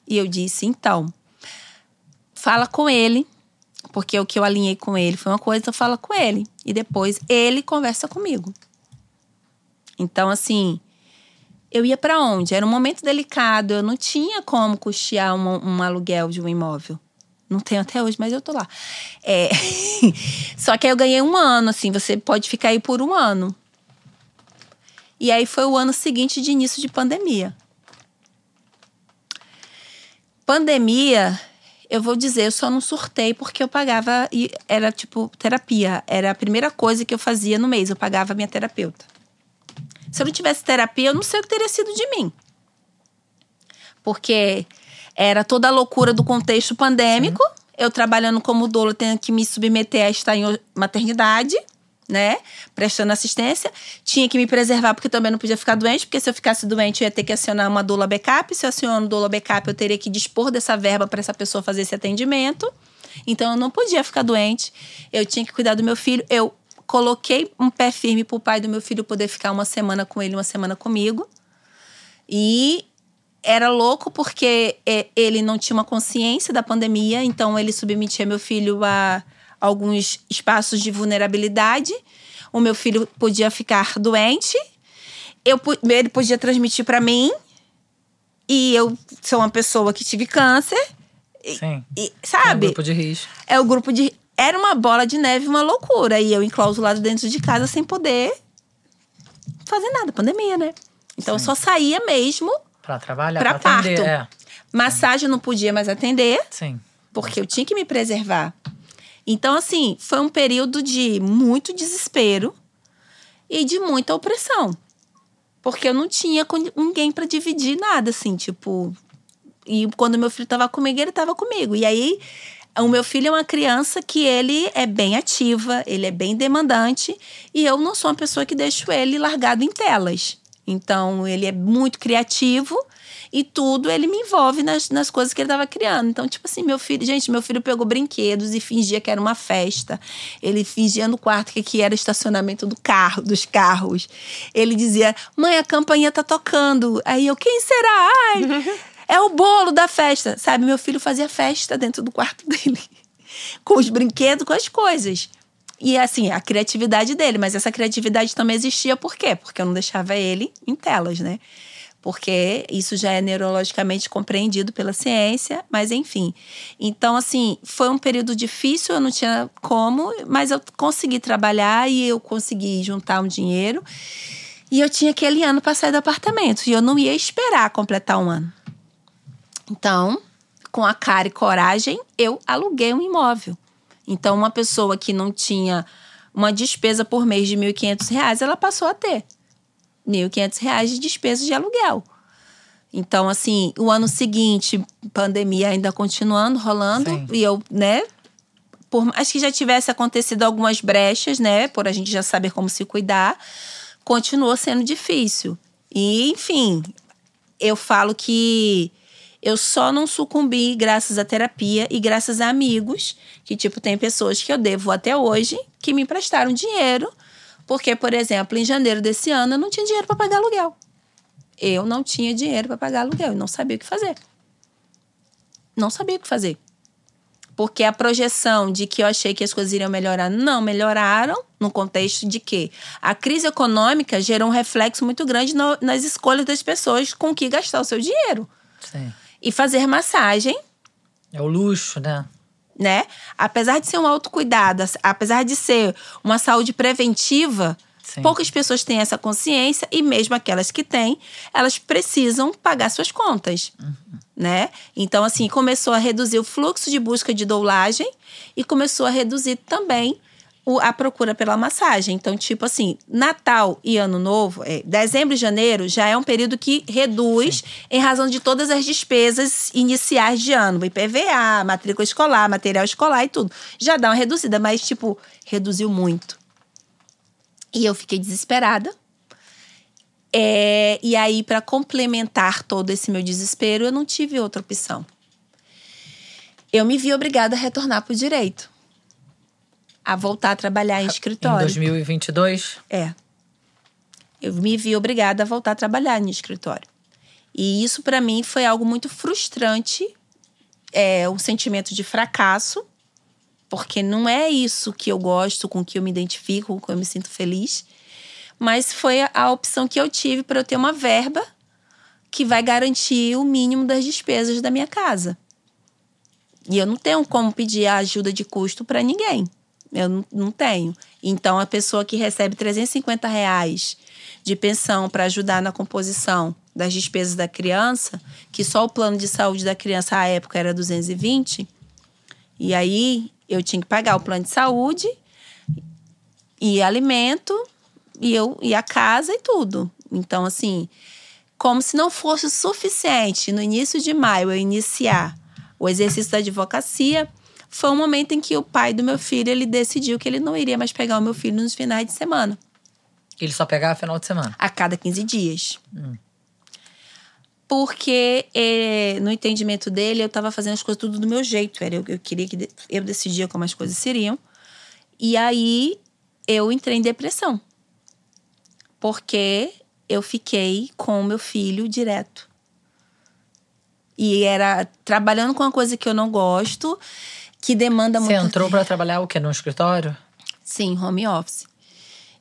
E eu disse, então, fala com ele, Porque o que eu alinhei com ele foi uma coisa, eu falo com ele. E depois ele conversa comigo. Então, assim, eu ia para onde? Era um momento delicado, eu não tinha como custear um, um aluguel de um imóvel. Não tenho até hoje, mas eu tô lá. É... Só que aí eu ganhei um ano, assim, você pode ficar aí por um ano. E aí foi o ano seguinte de início de pandemia. Pandemia, eu vou dizer, eu só não surtei porque eu pagava e era tipo terapia. Era a primeira coisa que eu fazia no mês, eu pagava minha terapeuta. Se eu não tivesse terapia, eu não sei o que teria sido de mim. Porque era toda a loucura do contexto pandêmico, eu trabalhando como doula, tendo que me submeter a estar em maternidade né? Prestando assistência. Tinha que me preservar porque também não podia ficar doente, porque se eu ficasse doente eu ia ter que acionar uma doula backup. Se eu aciono doula backup, eu teria que dispor dessa verba para essa pessoa fazer esse atendimento. Então eu não podia ficar doente. Eu tinha que cuidar do meu filho. Eu coloquei um pé firme pro pai do meu filho poder ficar uma semana com ele, uma semana comigo. E era louco porque é, ele não tinha uma consciência da pandemia, então ele submetia meu filho a alguns espaços de vulnerabilidade. O meu filho podia ficar doente, eu, ele podia transmitir para mim, e eu sou uma pessoa que tive câncer. Sim. E, sabe? É o grupo de risco. É o grupo de. Era uma bola de neve, uma loucura. E eu enclausulado dentro de casa sem poder fazer nada. Pandemia, né? Então Sim. eu só saía mesmo Pra trabalhar, pra pra atender. parto. É. Massagem eu não podia mais atender, Sim. porque eu tinha que me preservar. Então, assim, foi um período de muito desespero e de muita opressão. Porque eu não tinha com ninguém para dividir nada, assim, tipo. E quando meu filho tava comigo, ele tava comigo. E aí, o meu filho é uma criança que ele é bem ativa, ele é bem demandante, e eu não sou uma pessoa que deixo ele largado em telas. Então, ele é muito criativo e tudo ele me envolve nas, nas coisas que ele estava criando. Então, tipo assim, meu filho, gente, meu filho pegou brinquedos e fingia que era uma festa. Ele fingia no quarto que, que era estacionamento do carro, dos carros. Ele dizia: "Mãe, a campainha tá tocando". Aí eu: "Quem será?" Ai, é o bolo da festa. Sabe, meu filho fazia festa dentro do quarto dele. com os brinquedos, com as coisas. E assim, a criatividade dele, mas essa criatividade também existia por quê? Porque eu não deixava ele em telas, né? Porque isso já é neurologicamente compreendido pela ciência, mas enfim. Então, assim, foi um período difícil, eu não tinha como, mas eu consegui trabalhar e eu consegui juntar um dinheiro. E eu tinha aquele ano para sair do apartamento. E eu não ia esperar completar um ano. Então, com a cara e coragem, eu aluguei um imóvel. Então, uma pessoa que não tinha uma despesa por mês de R$ 1.500, ela passou a ter R$ 1.500 de despesa de aluguel. Então, assim, o ano seguinte, pandemia ainda continuando, rolando, Sim. e eu, né, por mais que já tivesse acontecido algumas brechas, né, por a gente já saber como se cuidar, continuou sendo difícil. E, enfim, eu falo que eu só não sucumbi graças à terapia e graças a amigos, que, tipo, tem pessoas que eu devo até hoje que me emprestaram dinheiro, porque, por exemplo, em janeiro desse ano eu não tinha dinheiro para pagar aluguel. Eu não tinha dinheiro para pagar aluguel e não sabia o que fazer. Não sabia o que fazer. Porque a projeção de que eu achei que as coisas iriam melhorar não melhoraram, no contexto de que a crise econômica gerou um reflexo muito grande no- nas escolhas das pessoas com que gastar o seu dinheiro. Sim. E fazer massagem É o luxo, né? né? Apesar de ser um autocuidado, apesar de ser uma saúde preventiva, Sim. poucas pessoas têm essa consciência e mesmo aquelas que têm, elas precisam pagar suas contas, né? Então assim, começou a reduzir o fluxo de busca de doulagem e começou a reduzir também o- a procura pela massagem. Então, tipo assim, Natal e Ano Novo, é, dezembro e janeiro já é um período que reduz em razão de todas as despesas iniciais de ano. IPVA, matrícula escolar, material escolar e tudo. Já dá uma reduzida, mas, tipo, reduziu muito. E eu fiquei desesperada. É, e aí, para complementar todo esse meu desespero, eu não tive outra opção. Eu me vi obrigada a retornar para o direito. A voltar a trabalhar em Em escritório. 2022. É. Eu me vi obrigada a voltar a trabalhar no escritório. E isso para mim foi algo muito frustrante, é um sentimento de fracasso, porque não é isso que eu gosto, com que eu me identifico, com que eu me sinto feliz. Mas foi a, a opção que eu tive para eu ter uma verba que vai garantir o mínimo das despesas da minha casa. E eu não tenho como pedir a ajuda de custo para ninguém. Eu não, não tenho. Então, a pessoa que recebe 350 reais de pensão para ajudar na composição das despesas da criança, que só o plano de saúde da criança à época era 220, e aí eu tinha que pagar o plano de saúde e alimento e eu e a casa e tudo. Então assim, como se não fosse suficiente no início de maio eu iniciar o exercício da advocacia, foi um momento em que o pai do meu filho ele decidiu que ele não iria mais pegar o meu filho nos finais de semana, Ele só pegava final de semana. a cada 15 dias. Porque eh, no entendimento dele, eu estava fazendo as coisas tudo do meu jeito. Era eu, eu queria que eu decidia como as coisas seriam. E aí eu entrei em depressão. Porque eu fiquei com o meu filho direto. E era trabalhando com uma coisa que eu não gosto, que demanda Você muito. entrou pra trabalhar o quê? No escritório? Sim, home office.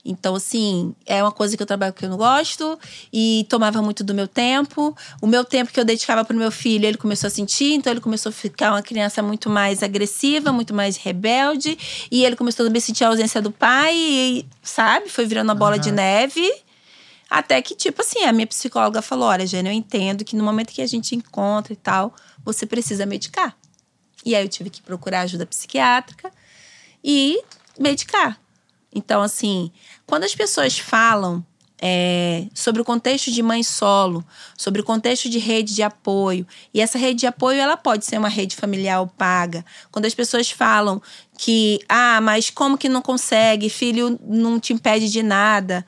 Então, assim, é uma coisa que eu trabalho que eu não gosto e tomava muito do meu tempo. O meu tempo que eu dedicava pro meu filho, ele começou a sentir, então ele começou a ficar uma criança muito mais agressiva, muito mais rebelde. E ele começou também a sentir a ausência do pai, e, sabe? Foi virando uma bola de neve. Até que, tipo assim, a minha psicóloga falou: olha, Jane, eu entendo que no momento que a gente encontra e tal, você precisa medicar. E aí eu tive que procurar ajuda psiquiátrica e medicar. Então, assim, quando as pessoas falam é, sobre o contexto de mãe solo, sobre o contexto de rede de apoio, e essa rede de apoio ela pode ser uma rede familiar paga. Quando as pessoas falam que, ah, mas como que não consegue, filho não te impede de nada,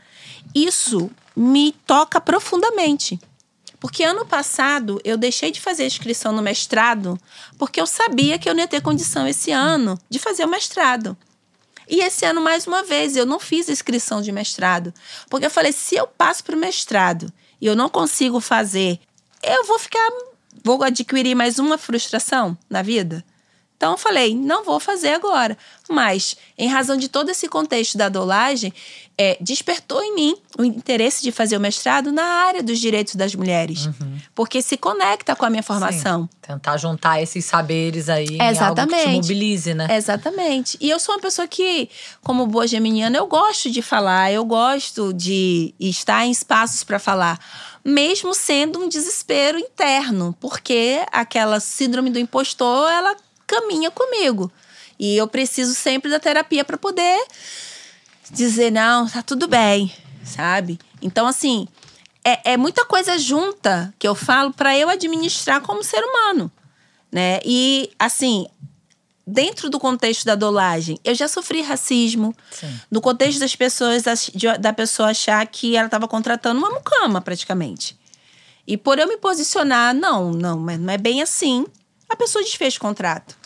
isso me toca profundamente. Porque ano passado eu deixei de fazer inscrição no mestrado porque eu sabia que eu não ia ter condição esse ano de fazer o mestrado. E esse ano, mais uma vez, eu não fiz inscrição de mestrado. Porque eu falei: se eu passo para o mestrado e eu não consigo fazer, eu vou ficar. Vou adquirir mais uma frustração na vida. Então eu falei, não vou fazer agora. Mas, em razão de todo esse contexto da dolagem, é, despertou em mim o interesse de fazer o mestrado na área dos direitos das mulheres. Porque se conecta com a minha formação. Sim. Tentar juntar esses saberes aí algo que te Exatamente. mobilize, né? Exatamente. E eu sou uma pessoa que, como boa geminiana, eu gosto de falar, eu gosto de estar em espaços para falar, mesmo sendo um desespero interno, porque aquela síndrome do impostor, ela caminha comigo. E eu preciso sempre da terapia para poder dizer não, tá tudo bem, sabe? Então assim, é, é muita coisa junta que eu falo para eu administrar como ser humano, né? E assim, dentro do contexto da dolagem, eu já sofri racismo. Sim. No contexto das pessoas, da pessoa achar que ela estava contratando uma mucama, praticamente. E por eu me posicionar, não, não, mas não é bem assim, a pessoa desfez o contrato.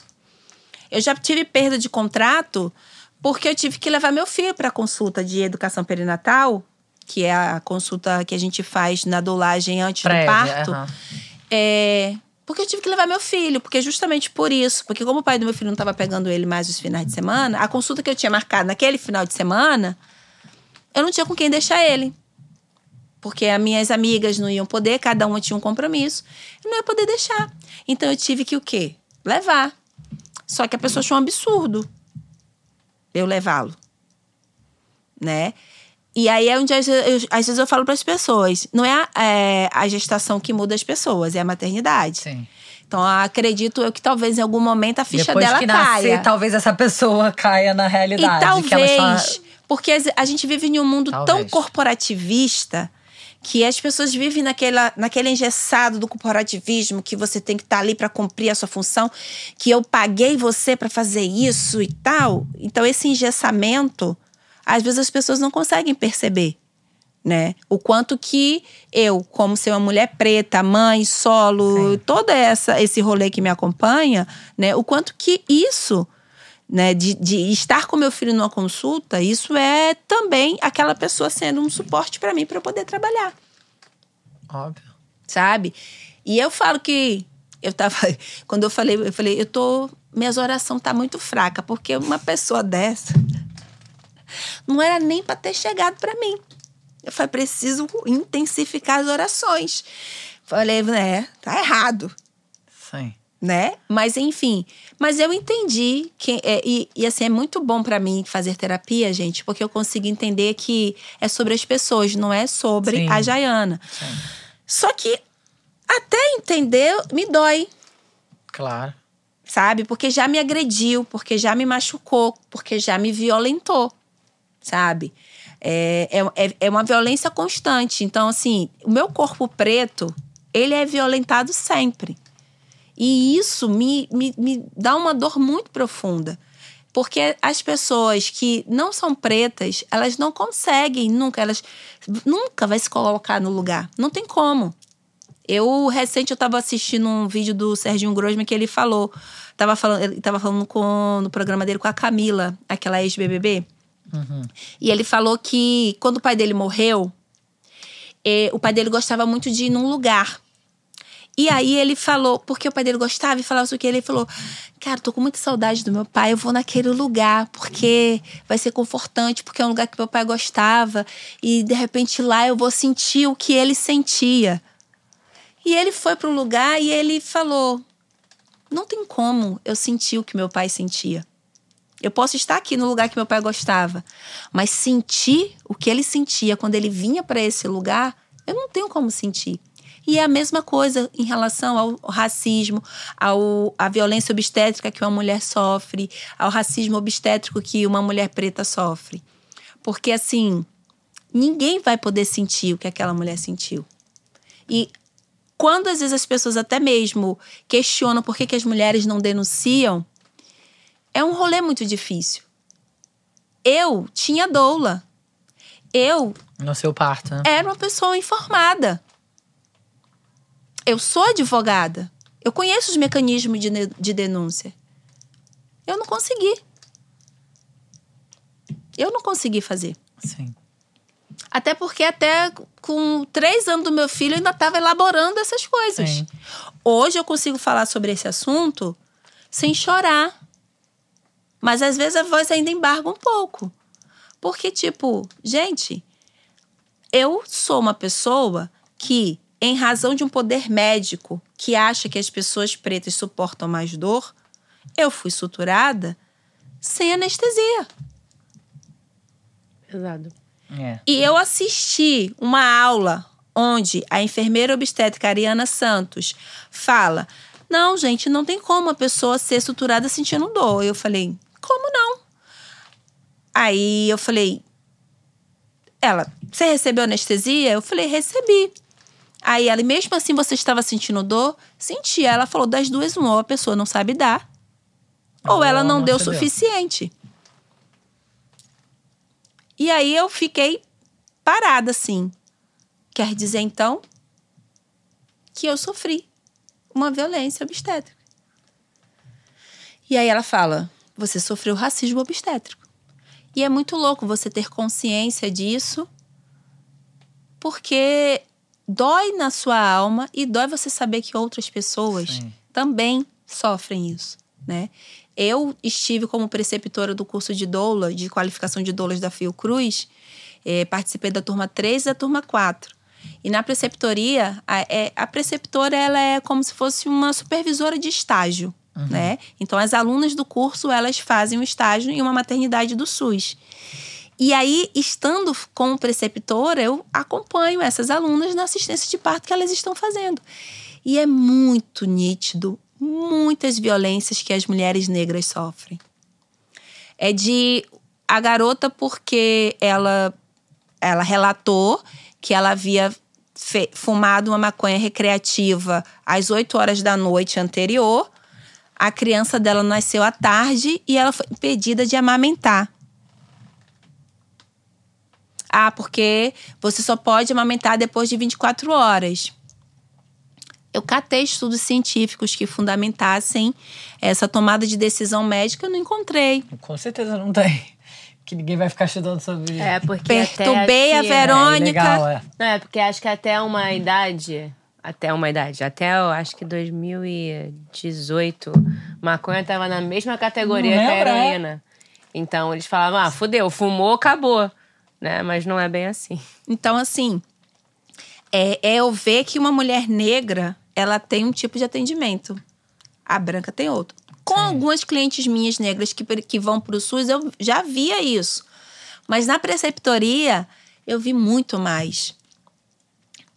Eu já tive perda de contrato porque eu tive que levar meu filho para a consulta de educação perinatal, que é a consulta que a gente faz na dolagem antes Prévia, do parto. É, porque eu tive que levar meu filho, porque justamente por isso, porque como o pai do meu filho não estava pegando ele mais os finais de semana, a consulta que eu tinha marcado naquele final de semana, eu não tinha com quem deixar ele. Porque as minhas amigas não iam poder, cada uma tinha um compromisso, eu não ia poder deixar. Então eu tive que o quê? Levar. Só que a pessoa achou um absurdo eu levá-lo, né? E aí é onde às vezes eu, às vezes eu falo para as pessoas, não é a, é a gestação que muda as pessoas, é a maternidade. Sim. Então acredito eu que talvez em algum momento a ficha Depois dela que nascer, caia. talvez essa pessoa caia na E realidade. que ela talvez, está... porque a gente vive em um mundo tão Talvez. corporativista que as pessoas vivem naquela, naquele engessado do corporativismo que você tem que estar ali para cumprir a sua função, que eu paguei você para fazer isso e tal. Então esse engessamento, às vezes as pessoas não conseguem perceber, né? O quanto que eu, como ser uma mulher preta, mãe, solo, todo essa esse rolê que me acompanha, né? O quanto que isso né, de, de estar com meu filho numa consulta, isso é também aquela pessoa sendo um suporte para mim para eu poder trabalhar, Óbvio. sabe? E eu falo que eu tava, quando eu falei, eu falei, eu tô minhas orações tá muito fraca, porque uma pessoa dessa não era nem para ter chegado para mim. Eu falei, preciso intensificar as orações. Falei, né, tá errado, Sim. Né? Mas enfim, mas eu entendi que é, e, e assim é muito bom para mim fazer terapia, gente, porque eu consigo entender que é sobre as pessoas, não é sobre Sim. a Jaiana. Sim. Só que até entender me dói, Claro. sabe? Porque já me agrediu, porque já me machucou, porque já me violentou, sabe? É, é, é- é uma violência constante. Então, assim, o meu corpo preto, ele é violentado sempre. E isso me, me, me dá uma dor muito profunda. Porque as pessoas que não são pretas, elas não conseguem nunca, elas nunca vai se colocar no lugar. Não tem como. Eu, recente, eu tava assistindo um vídeo do Serginho Grosman que ele falou. Tava falando, ele tava falando com, no programa dele com a Camila, aquela ex-BBB. E ele falou que quando o pai dele morreu, eh, o pai dele gostava muito de ir num lugar. E aí ele falou, porque o pai dele gostava e falava isso que ele falou: Cara, tô com muita saudade do meu pai, eu vou naquele lugar, porque vai ser confortante, porque é um lugar que meu pai gostava, e de repente lá eu vou sentir o que ele sentia. E ele foi para um lugar e ele falou: Não tem como eu sentir o que meu pai sentia. Eu posso estar aqui no lugar que meu pai gostava, mas sentir o que ele sentia quando ele vinha para esse lugar, eu não tenho como sentir. E é a mesma coisa em relação ao racismo, ao, à violência obstétrica que uma mulher sofre, ao racismo obstétrico que uma mulher preta sofre. Porque, assim, ninguém vai poder sentir o que aquela mulher sentiu. E quando às vezes as pessoas até mesmo questionam por que, que as mulheres não denunciam, é um rolê muito difícil. Eu tinha doula. Eu No seu parto, né? era uma pessoa informada. Eu sou advogada. Eu conheço os mecanismos de, de denúncia. Eu não consegui. Eu não consegui fazer. Sim. Até porque até com três anos do meu filho eu ainda estava elaborando essas coisas. Sim. Hoje eu consigo falar sobre esse assunto sem chorar. Mas às vezes a voz ainda embarga um pouco. Porque, tipo, gente, eu sou uma pessoa que, em razão de um poder médico que acha que as pessoas pretas suportam mais dor, eu fui suturada sem anestesia. Pesado. É. E eu assisti uma aula onde a enfermeira obstétrica Ariana Santos fala: Não, gente, não tem como a pessoa ser suturada sentindo dor. Eu falei: Como não? Aí eu falei: Ela, você recebeu anestesia? Eu falei: Recebi. Aí ela, "E mesmo assim você estava sentindo dor? Senti. Ela falou: Das duas, uma, ou a pessoa não sabe dar, ou ela ela não deu o suficiente. E aí eu fiquei parada assim. Quer dizer então que eu sofri uma violência obstétrica. E aí ela fala: você sofreu racismo obstétrico. E é muito louco você ter consciência disso, porque dói na sua alma e dói você saber que outras pessoas Sim. também sofrem isso, né? Eu estive como preceptora do curso de doula, de qualificação de doulas da Fiocruz, eh, participei da turma 3 e da turma 4. E na preceptoria, a, é- a preceptora ela é como se fosse uma supervisora de estágio, né? Então as alunas do curso, elas fazem o estágio em uma maternidade do SUS. E aí, estando como preceptora, eu acompanho essas alunas na assistência de parto que elas estão fazendo. E é muito nítido muitas violências que as mulheres negras sofrem. É de a garota porque ela ela relatou que ela havia fumado uma maconha recreativa às 8 horas da noite anterior. A criança dela nasceu à tarde e ela foi impedida de amamentar. Ah, porque você só pode amamentar depois de 24 horas. Eu catei estudos científicos que fundamentassem essa tomada de decisão médica, eu não encontrei. Com certeza não tem. Que ninguém vai ficar estudando sobre isso. É, porque Perturbei até a acho que- Verônica. É, legal, é. Não, é porque acho que até uma idade Até uma idade. Até eu acho que 2018, maconha tava na mesma categoria que a é? heroína. Então eles falavam, ah, fudeu, fumou, acabou. Né? Mas não é bem assim. Então, assim, é, é eu ver que uma mulher negra, ela tem um tipo de atendimento. A branca tem outro. Com algumas clientes minhas negras que, que vão pro SUS, eu já via isso. Mas na preceptoria, eu vi muito mais.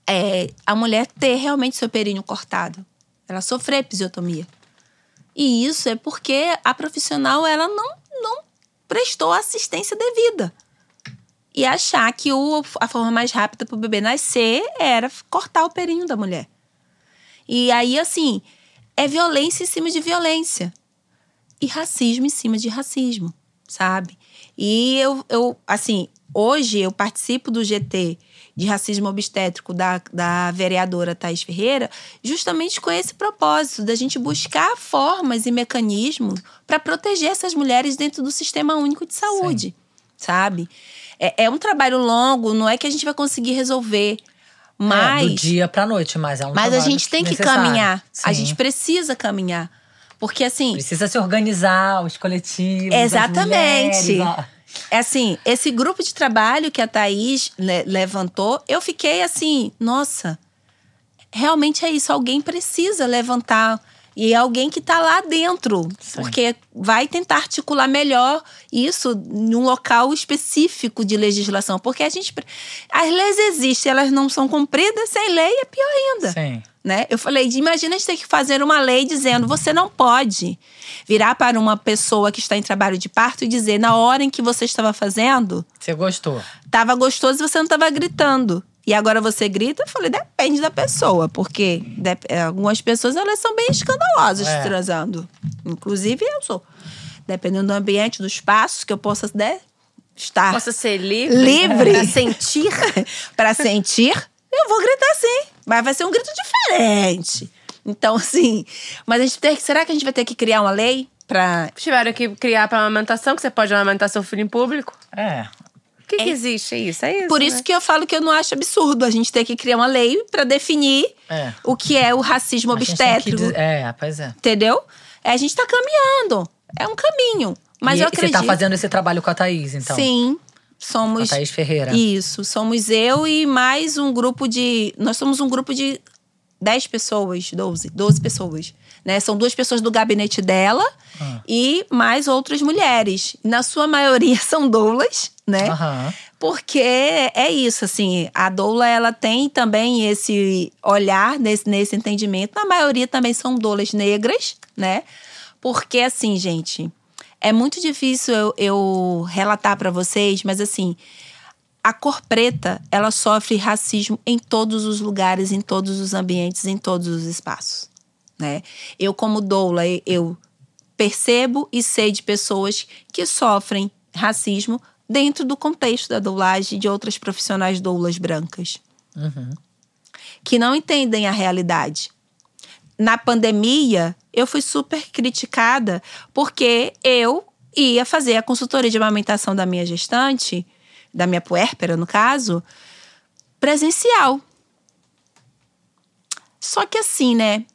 É, a mulher ter realmente seu períneo cortado. Ela sofrer episiotomia. E isso é porque a profissional, ela não, não prestou assistência devida e achar que o, a forma mais rápida para o bebê nascer era cortar o períneo da mulher. E aí, assim, é violência em cima de violência. E racismo em cima de racismo, sabe? E eu, eu assim, hoje eu participo do GT de racismo obstétrico da, da vereadora Thais Ferreira, justamente com esse propósito, da gente buscar formas e mecanismos para proteger essas mulheres dentro do Sistema Único de Saúde, sabe? É, é um trabalho longo, não é que a gente vai conseguir resolver. Mas, É, do dia pra noite, mas é um mas a gente tem que caminhar. A Sim. gente precisa caminhar. Porque, assim, Precisa se organizar, os coletivos. Exatamente. mulheres, é assim, esse grupo de trabalho que a Thaís le- levantou, eu fiquei assim, nossa, realmente é isso. Alguém precisa levantar. E é alguém que está lá dentro. Sim. Porque vai tentar articular melhor isso em um local específico de legislação. Porque a gente. As leis existem, elas não são cumpridas, sem lei é pior ainda Sim. né? Eu falei, imagina a gente ter que fazer uma lei dizendo, você não pode virar para uma pessoa que está em trabalho de parto e dizer, na hora em que você estava fazendo, Você gostou. estava gostoso e você não estava gritando. E agora você grita? Eu falei, depende da pessoa, porque de- é, algumas pessoas elas são bem escandalosas É. transando. Inclusive eu sou. Dependendo do ambiente, do espaço que eu possa né, estar Posso ser livre? livre Pra sentir? para sentir, eu vou gritar sim. Mas vai ser um grito diferente. Então, assim. Mas a gente tem, será que a gente vai ter que criar uma lei para. Tiveram que criar pra amamentação, que você pode amamentar seu filho em público. É. Que, que existe isso? É isso. Por isso né? que eu falo que eu não acho absurdo a gente ter que criar uma lei para definir É. o que é o racismo A obstétrico. É, pois é. Entendeu? É, a gente tá caminhando. É um caminho. Mas E eu Você acredito. tá fazendo esse trabalho com a Thaís, então? Sim. Com a Somos. Thaís Ferreira. Isso, somos eu e mais um grupo de. Nós somos um grupo de 10 pessoas, 12, 12 pessoas. Né? São duas pessoas do gabinete dela Ah. e mais outras mulheres. Na sua maioria são doulas, né? Aham. Porque é isso, assim, a doula ela tem também esse olhar nesse, nesse entendimento. Na maioria também são doulas negras, né? Porque assim, gente, é muito difícil eu, eu relatar para vocês, mas assim, a cor preta, ela sofre racismo em todos os lugares, em todos os ambientes, em todos os espaços, né? Eu como doula, eu percebo e sei de pessoas que sofrem racismo dentro do contexto da doulagem de outras profissionais doulas brancas Uhum. que não entendem a realidade. Na pandemia, eu fui super criticada porque eu ia fazer a consultoria de amamentação da minha gestante, da minha puérpera, no caso, presencial. Só que assim, né?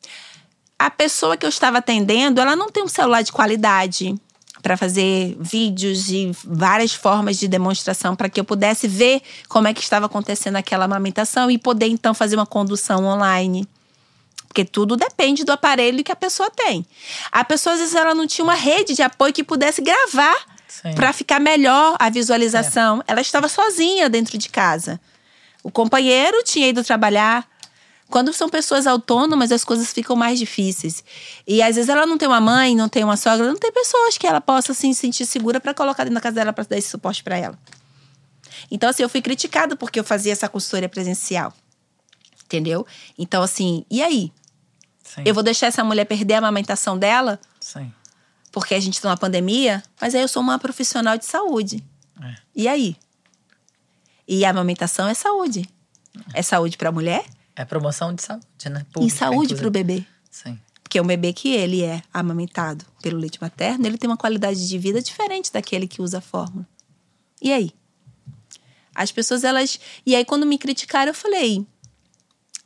A pessoa que eu estava atendendo, ela não tem um celular de qualidade para fazer vídeos e várias formas de demonstração para que eu pudesse ver como é que estava acontecendo aquela amamentação e poder então fazer uma condução online. Porque tudo depende do aparelho que a pessoa tem. A pessoa, às vezes, ela não tinha uma rede de apoio que pudesse gravar para ficar melhor a visualização. Ela estava sozinha dentro de casa. O companheiro tinha ido trabalhar. Quando são pessoas autônomas, as coisas ficam mais difíceis. E às vezes ela não tem uma mãe, não tem uma sogra, não tem pessoas que ela possa assim, se sentir segura para colocar dentro da casa dela para dar esse suporte para ela. Então, assim, eu fui criticada porque eu fazia essa consultoria presencial. Entendeu? Então, assim, e aí? Sim. Eu vou deixar essa mulher perder a amamentação dela Sim. porque a gente tá numa pandemia? Mas aí eu sou uma profissional de saúde. É. E aí? E a amamentação é saúde. É saúde para a mulher É promoção de saúde, né? e Pública, saúde para o bebê. Sim. Porque o bebê que ele é amamentado pelo leite materno, ele tem uma qualidade de vida diferente daquele que usa a fórmula. E aí? As pessoas, elas. E aí, quando me criticaram, eu falei: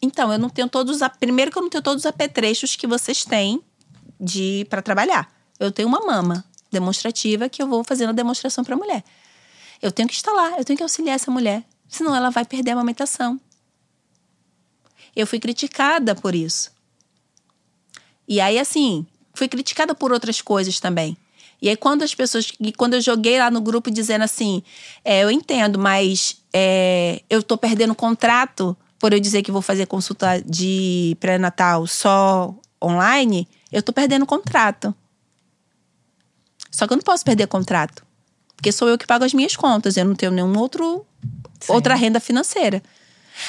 Então, eu não tenho todos os. a- Primeiro que eu não tenho todos os apetrechos que vocês têm de para trabalhar. Eu tenho uma mama demonstrativa que eu vou fazendo a demonstração para a mulher. Eu tenho que estar lá, eu tenho que auxiliar essa mulher, senão ela vai perder a amamentação. Eu fui criticada por isso. E aí, assim, fui criticada por outras coisas também. E aí, quando as pessoas. E quando eu joguei lá no grupo dizendo assim, é, eu entendo, mas é, eu tô perdendo contrato por eu dizer que vou fazer consulta de pré-natal só online, eu tô perdendo contrato. Só que eu não posso perder contrato. Porque sou eu que pago as minhas contas, eu não tenho nenhum outro Sim. outra renda financeira.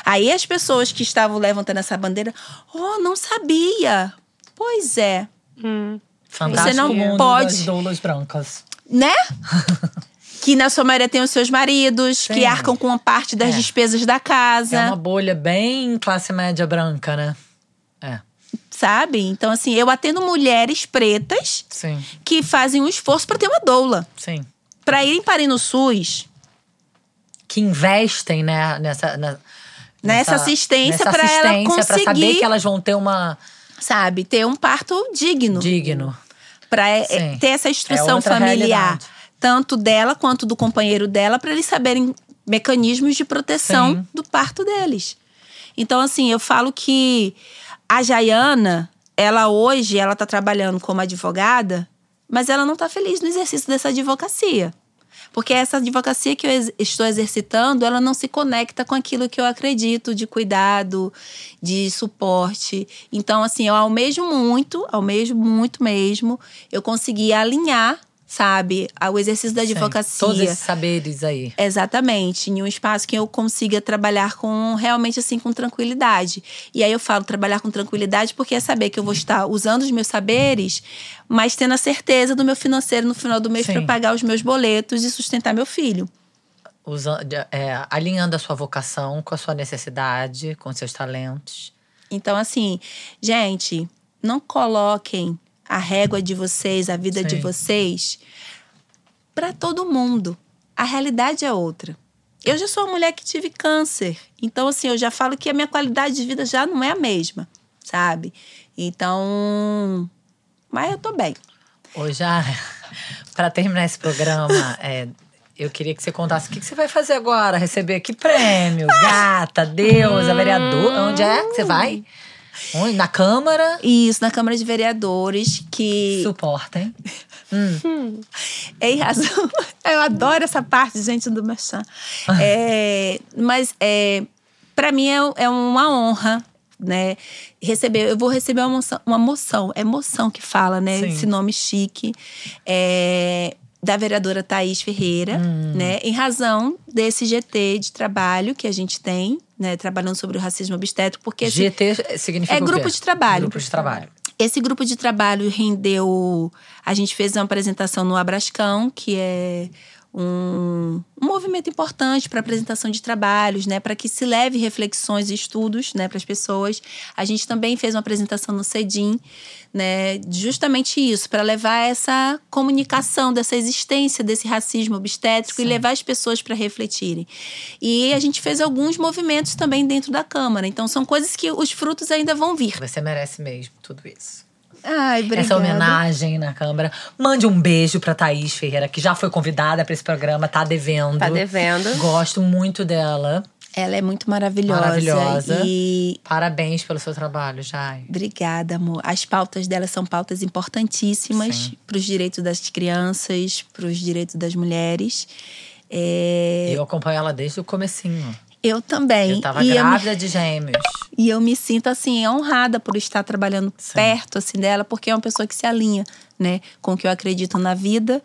Aí as pessoas que estavam levantando essa bandeira, oh, não sabia. Pois é, Fantástico Você não mundo pode- das doulas brancas. né? que na sua maioria tem os seus maridos, Sim. que arcam com uma parte das É. despesas da casa, É uma bolha bem classe média branca, né? É, sabe? Então, assim, eu atendo mulheres pretas sim, que fazem um esforço para ter uma doula. sim. Para irem parir no SUS, Que investem, né, nessa... na- Nessa assistência nessa pra ela assistência, pra saber conseguir- que elas vão ter uma... sabe? Ter um parto digno. Digno. Pra é, ter essa instrução É familiar, realidade. tanto dela quanto do companheiro dela, para eles saberem mecanismos de proteção Sim. do parto deles. Então, assim, eu falo que a Jaiana, ela hoje, ela tá trabalhando como advogada, mas ela não tá feliz no exercício dessa advocacia. Porque essa advocacia que eu estou exercitando, ela não se conecta com aquilo que eu acredito de cuidado, de suporte. Então, assim, eu almejo muito, almejo muito mesmo, eu consegui alinhar, sabe, o exercício da Sim, advocacia. Todos esses saberes aí. Exatamente, em um espaço que eu consiga trabalhar com realmente assim com tranquilidade. E aí eu falo trabalhar com tranquilidade porque é saber que eu vou estar usando os meus saberes, mas tendo a certeza do meu financeiro no final do mês Sim. para pagar os meus boletos e sustentar meu filho. Usa, de- é, alinhando a sua vocação com a sua necessidade, com seus talentos. Então assim, gente, não coloquem a régua de vocês, a vida de Sim. vocês para todo mundo. A realidade é outra. Eu já sou uma mulher que tive câncer. Então, assim, eu já falo que a minha qualidade de vida já não é a mesma, sabe? Então. Mas eu tô bem. Ô, já, para terminar esse programa, é, eu queria que você contasse o que, que você vai fazer agora. Receber que prêmio? Gata, deusa, vereador. Onde é que você vai? Onde? Na Câmara? Isso, na Câmara de Vereadores, que. Suportem. Em razão. Eu adoro essa parte, gente, do Merchan. É, mas é, para mim é, é uma honra, né? Receber, eu vou receber uma moção, uma moção, é moção que fala, né? Sim. Esse nome chique. É, da vereadora Thaís Ferreira, Hum. né? Em razão desse GT de trabalho que a gente tem, né? Trabalhando sobre o racismo obstétrico, porque esse- GT significa É grupo de trabalho. Grupo de trabalho. esse grupo de trabalho rendeu. A gente fez uma apresentação no Abrascão, que é um, um movimento importante para apresentação de trabalhos, né, para que se leve reflexões e estudos, né, para as pessoas. A gente também fez uma apresentação no Cedim, né, justamente isso, para levar essa comunicação dessa existência desse racismo obstétrico e levar as pessoas para refletirem. E a gente fez alguns movimentos também dentro da Câmara. Então são coisas que os frutos ainda vão vir. Você merece mesmo tudo isso. Ai, obrigada. Essa homenagem na Câmara. Mande um beijo pra Thaís Ferreira, que já foi convidada pra esse programa, tá devendo. Tá devendo. Gosto muito dela. Ela é muito maravilhosa. Maravilhosa. E Parabéns pelo seu trabalho, Jai. obrigada, amor. As pautas dela são pautas importantíssimas Sim. para os direitos das crianças, para os direitos das mulheres. É, Eu acompanho ela desde o comecinho. Eu também. Eu tava e, eu me, grávida de gêmeos. e eu me sinto assim honrada por estar trabalhando Sim. perto assim dela, porque é uma pessoa que se alinha, né, com o que eu acredito na vida.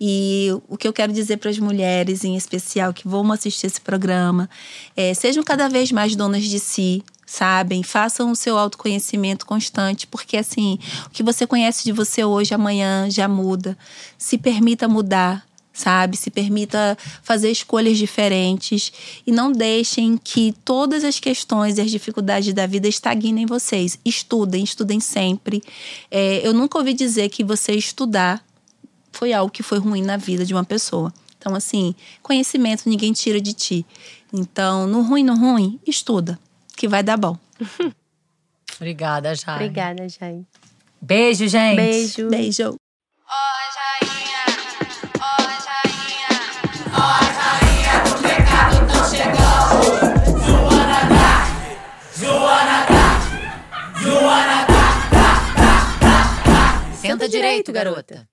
E o que eu quero dizer para as mulheres, em especial, que vão assistir esse programa, é, sejam cada vez mais donas de si, sabem? Façam o seu autoconhecimento constante, porque assim, o que você conhece de você hoje, amanhã já muda. Se permita mudar, sabe? Se permita fazer escolhas diferentes e não deixem que todas as questões e as dificuldades da vida estagnem vocês. Estudem, estudem sempre. É, eu nunca ouvi dizer que você estudar foi algo que foi ruim na vida de uma pessoa. Então, assim, conhecimento ninguém tira de ti. Então, no ruim, no ruim, estuda, que vai dar bom. Obrigada, Jai. Obrigada, Jai. Beijo, gente. Beijo. Beijo. Direito, garota.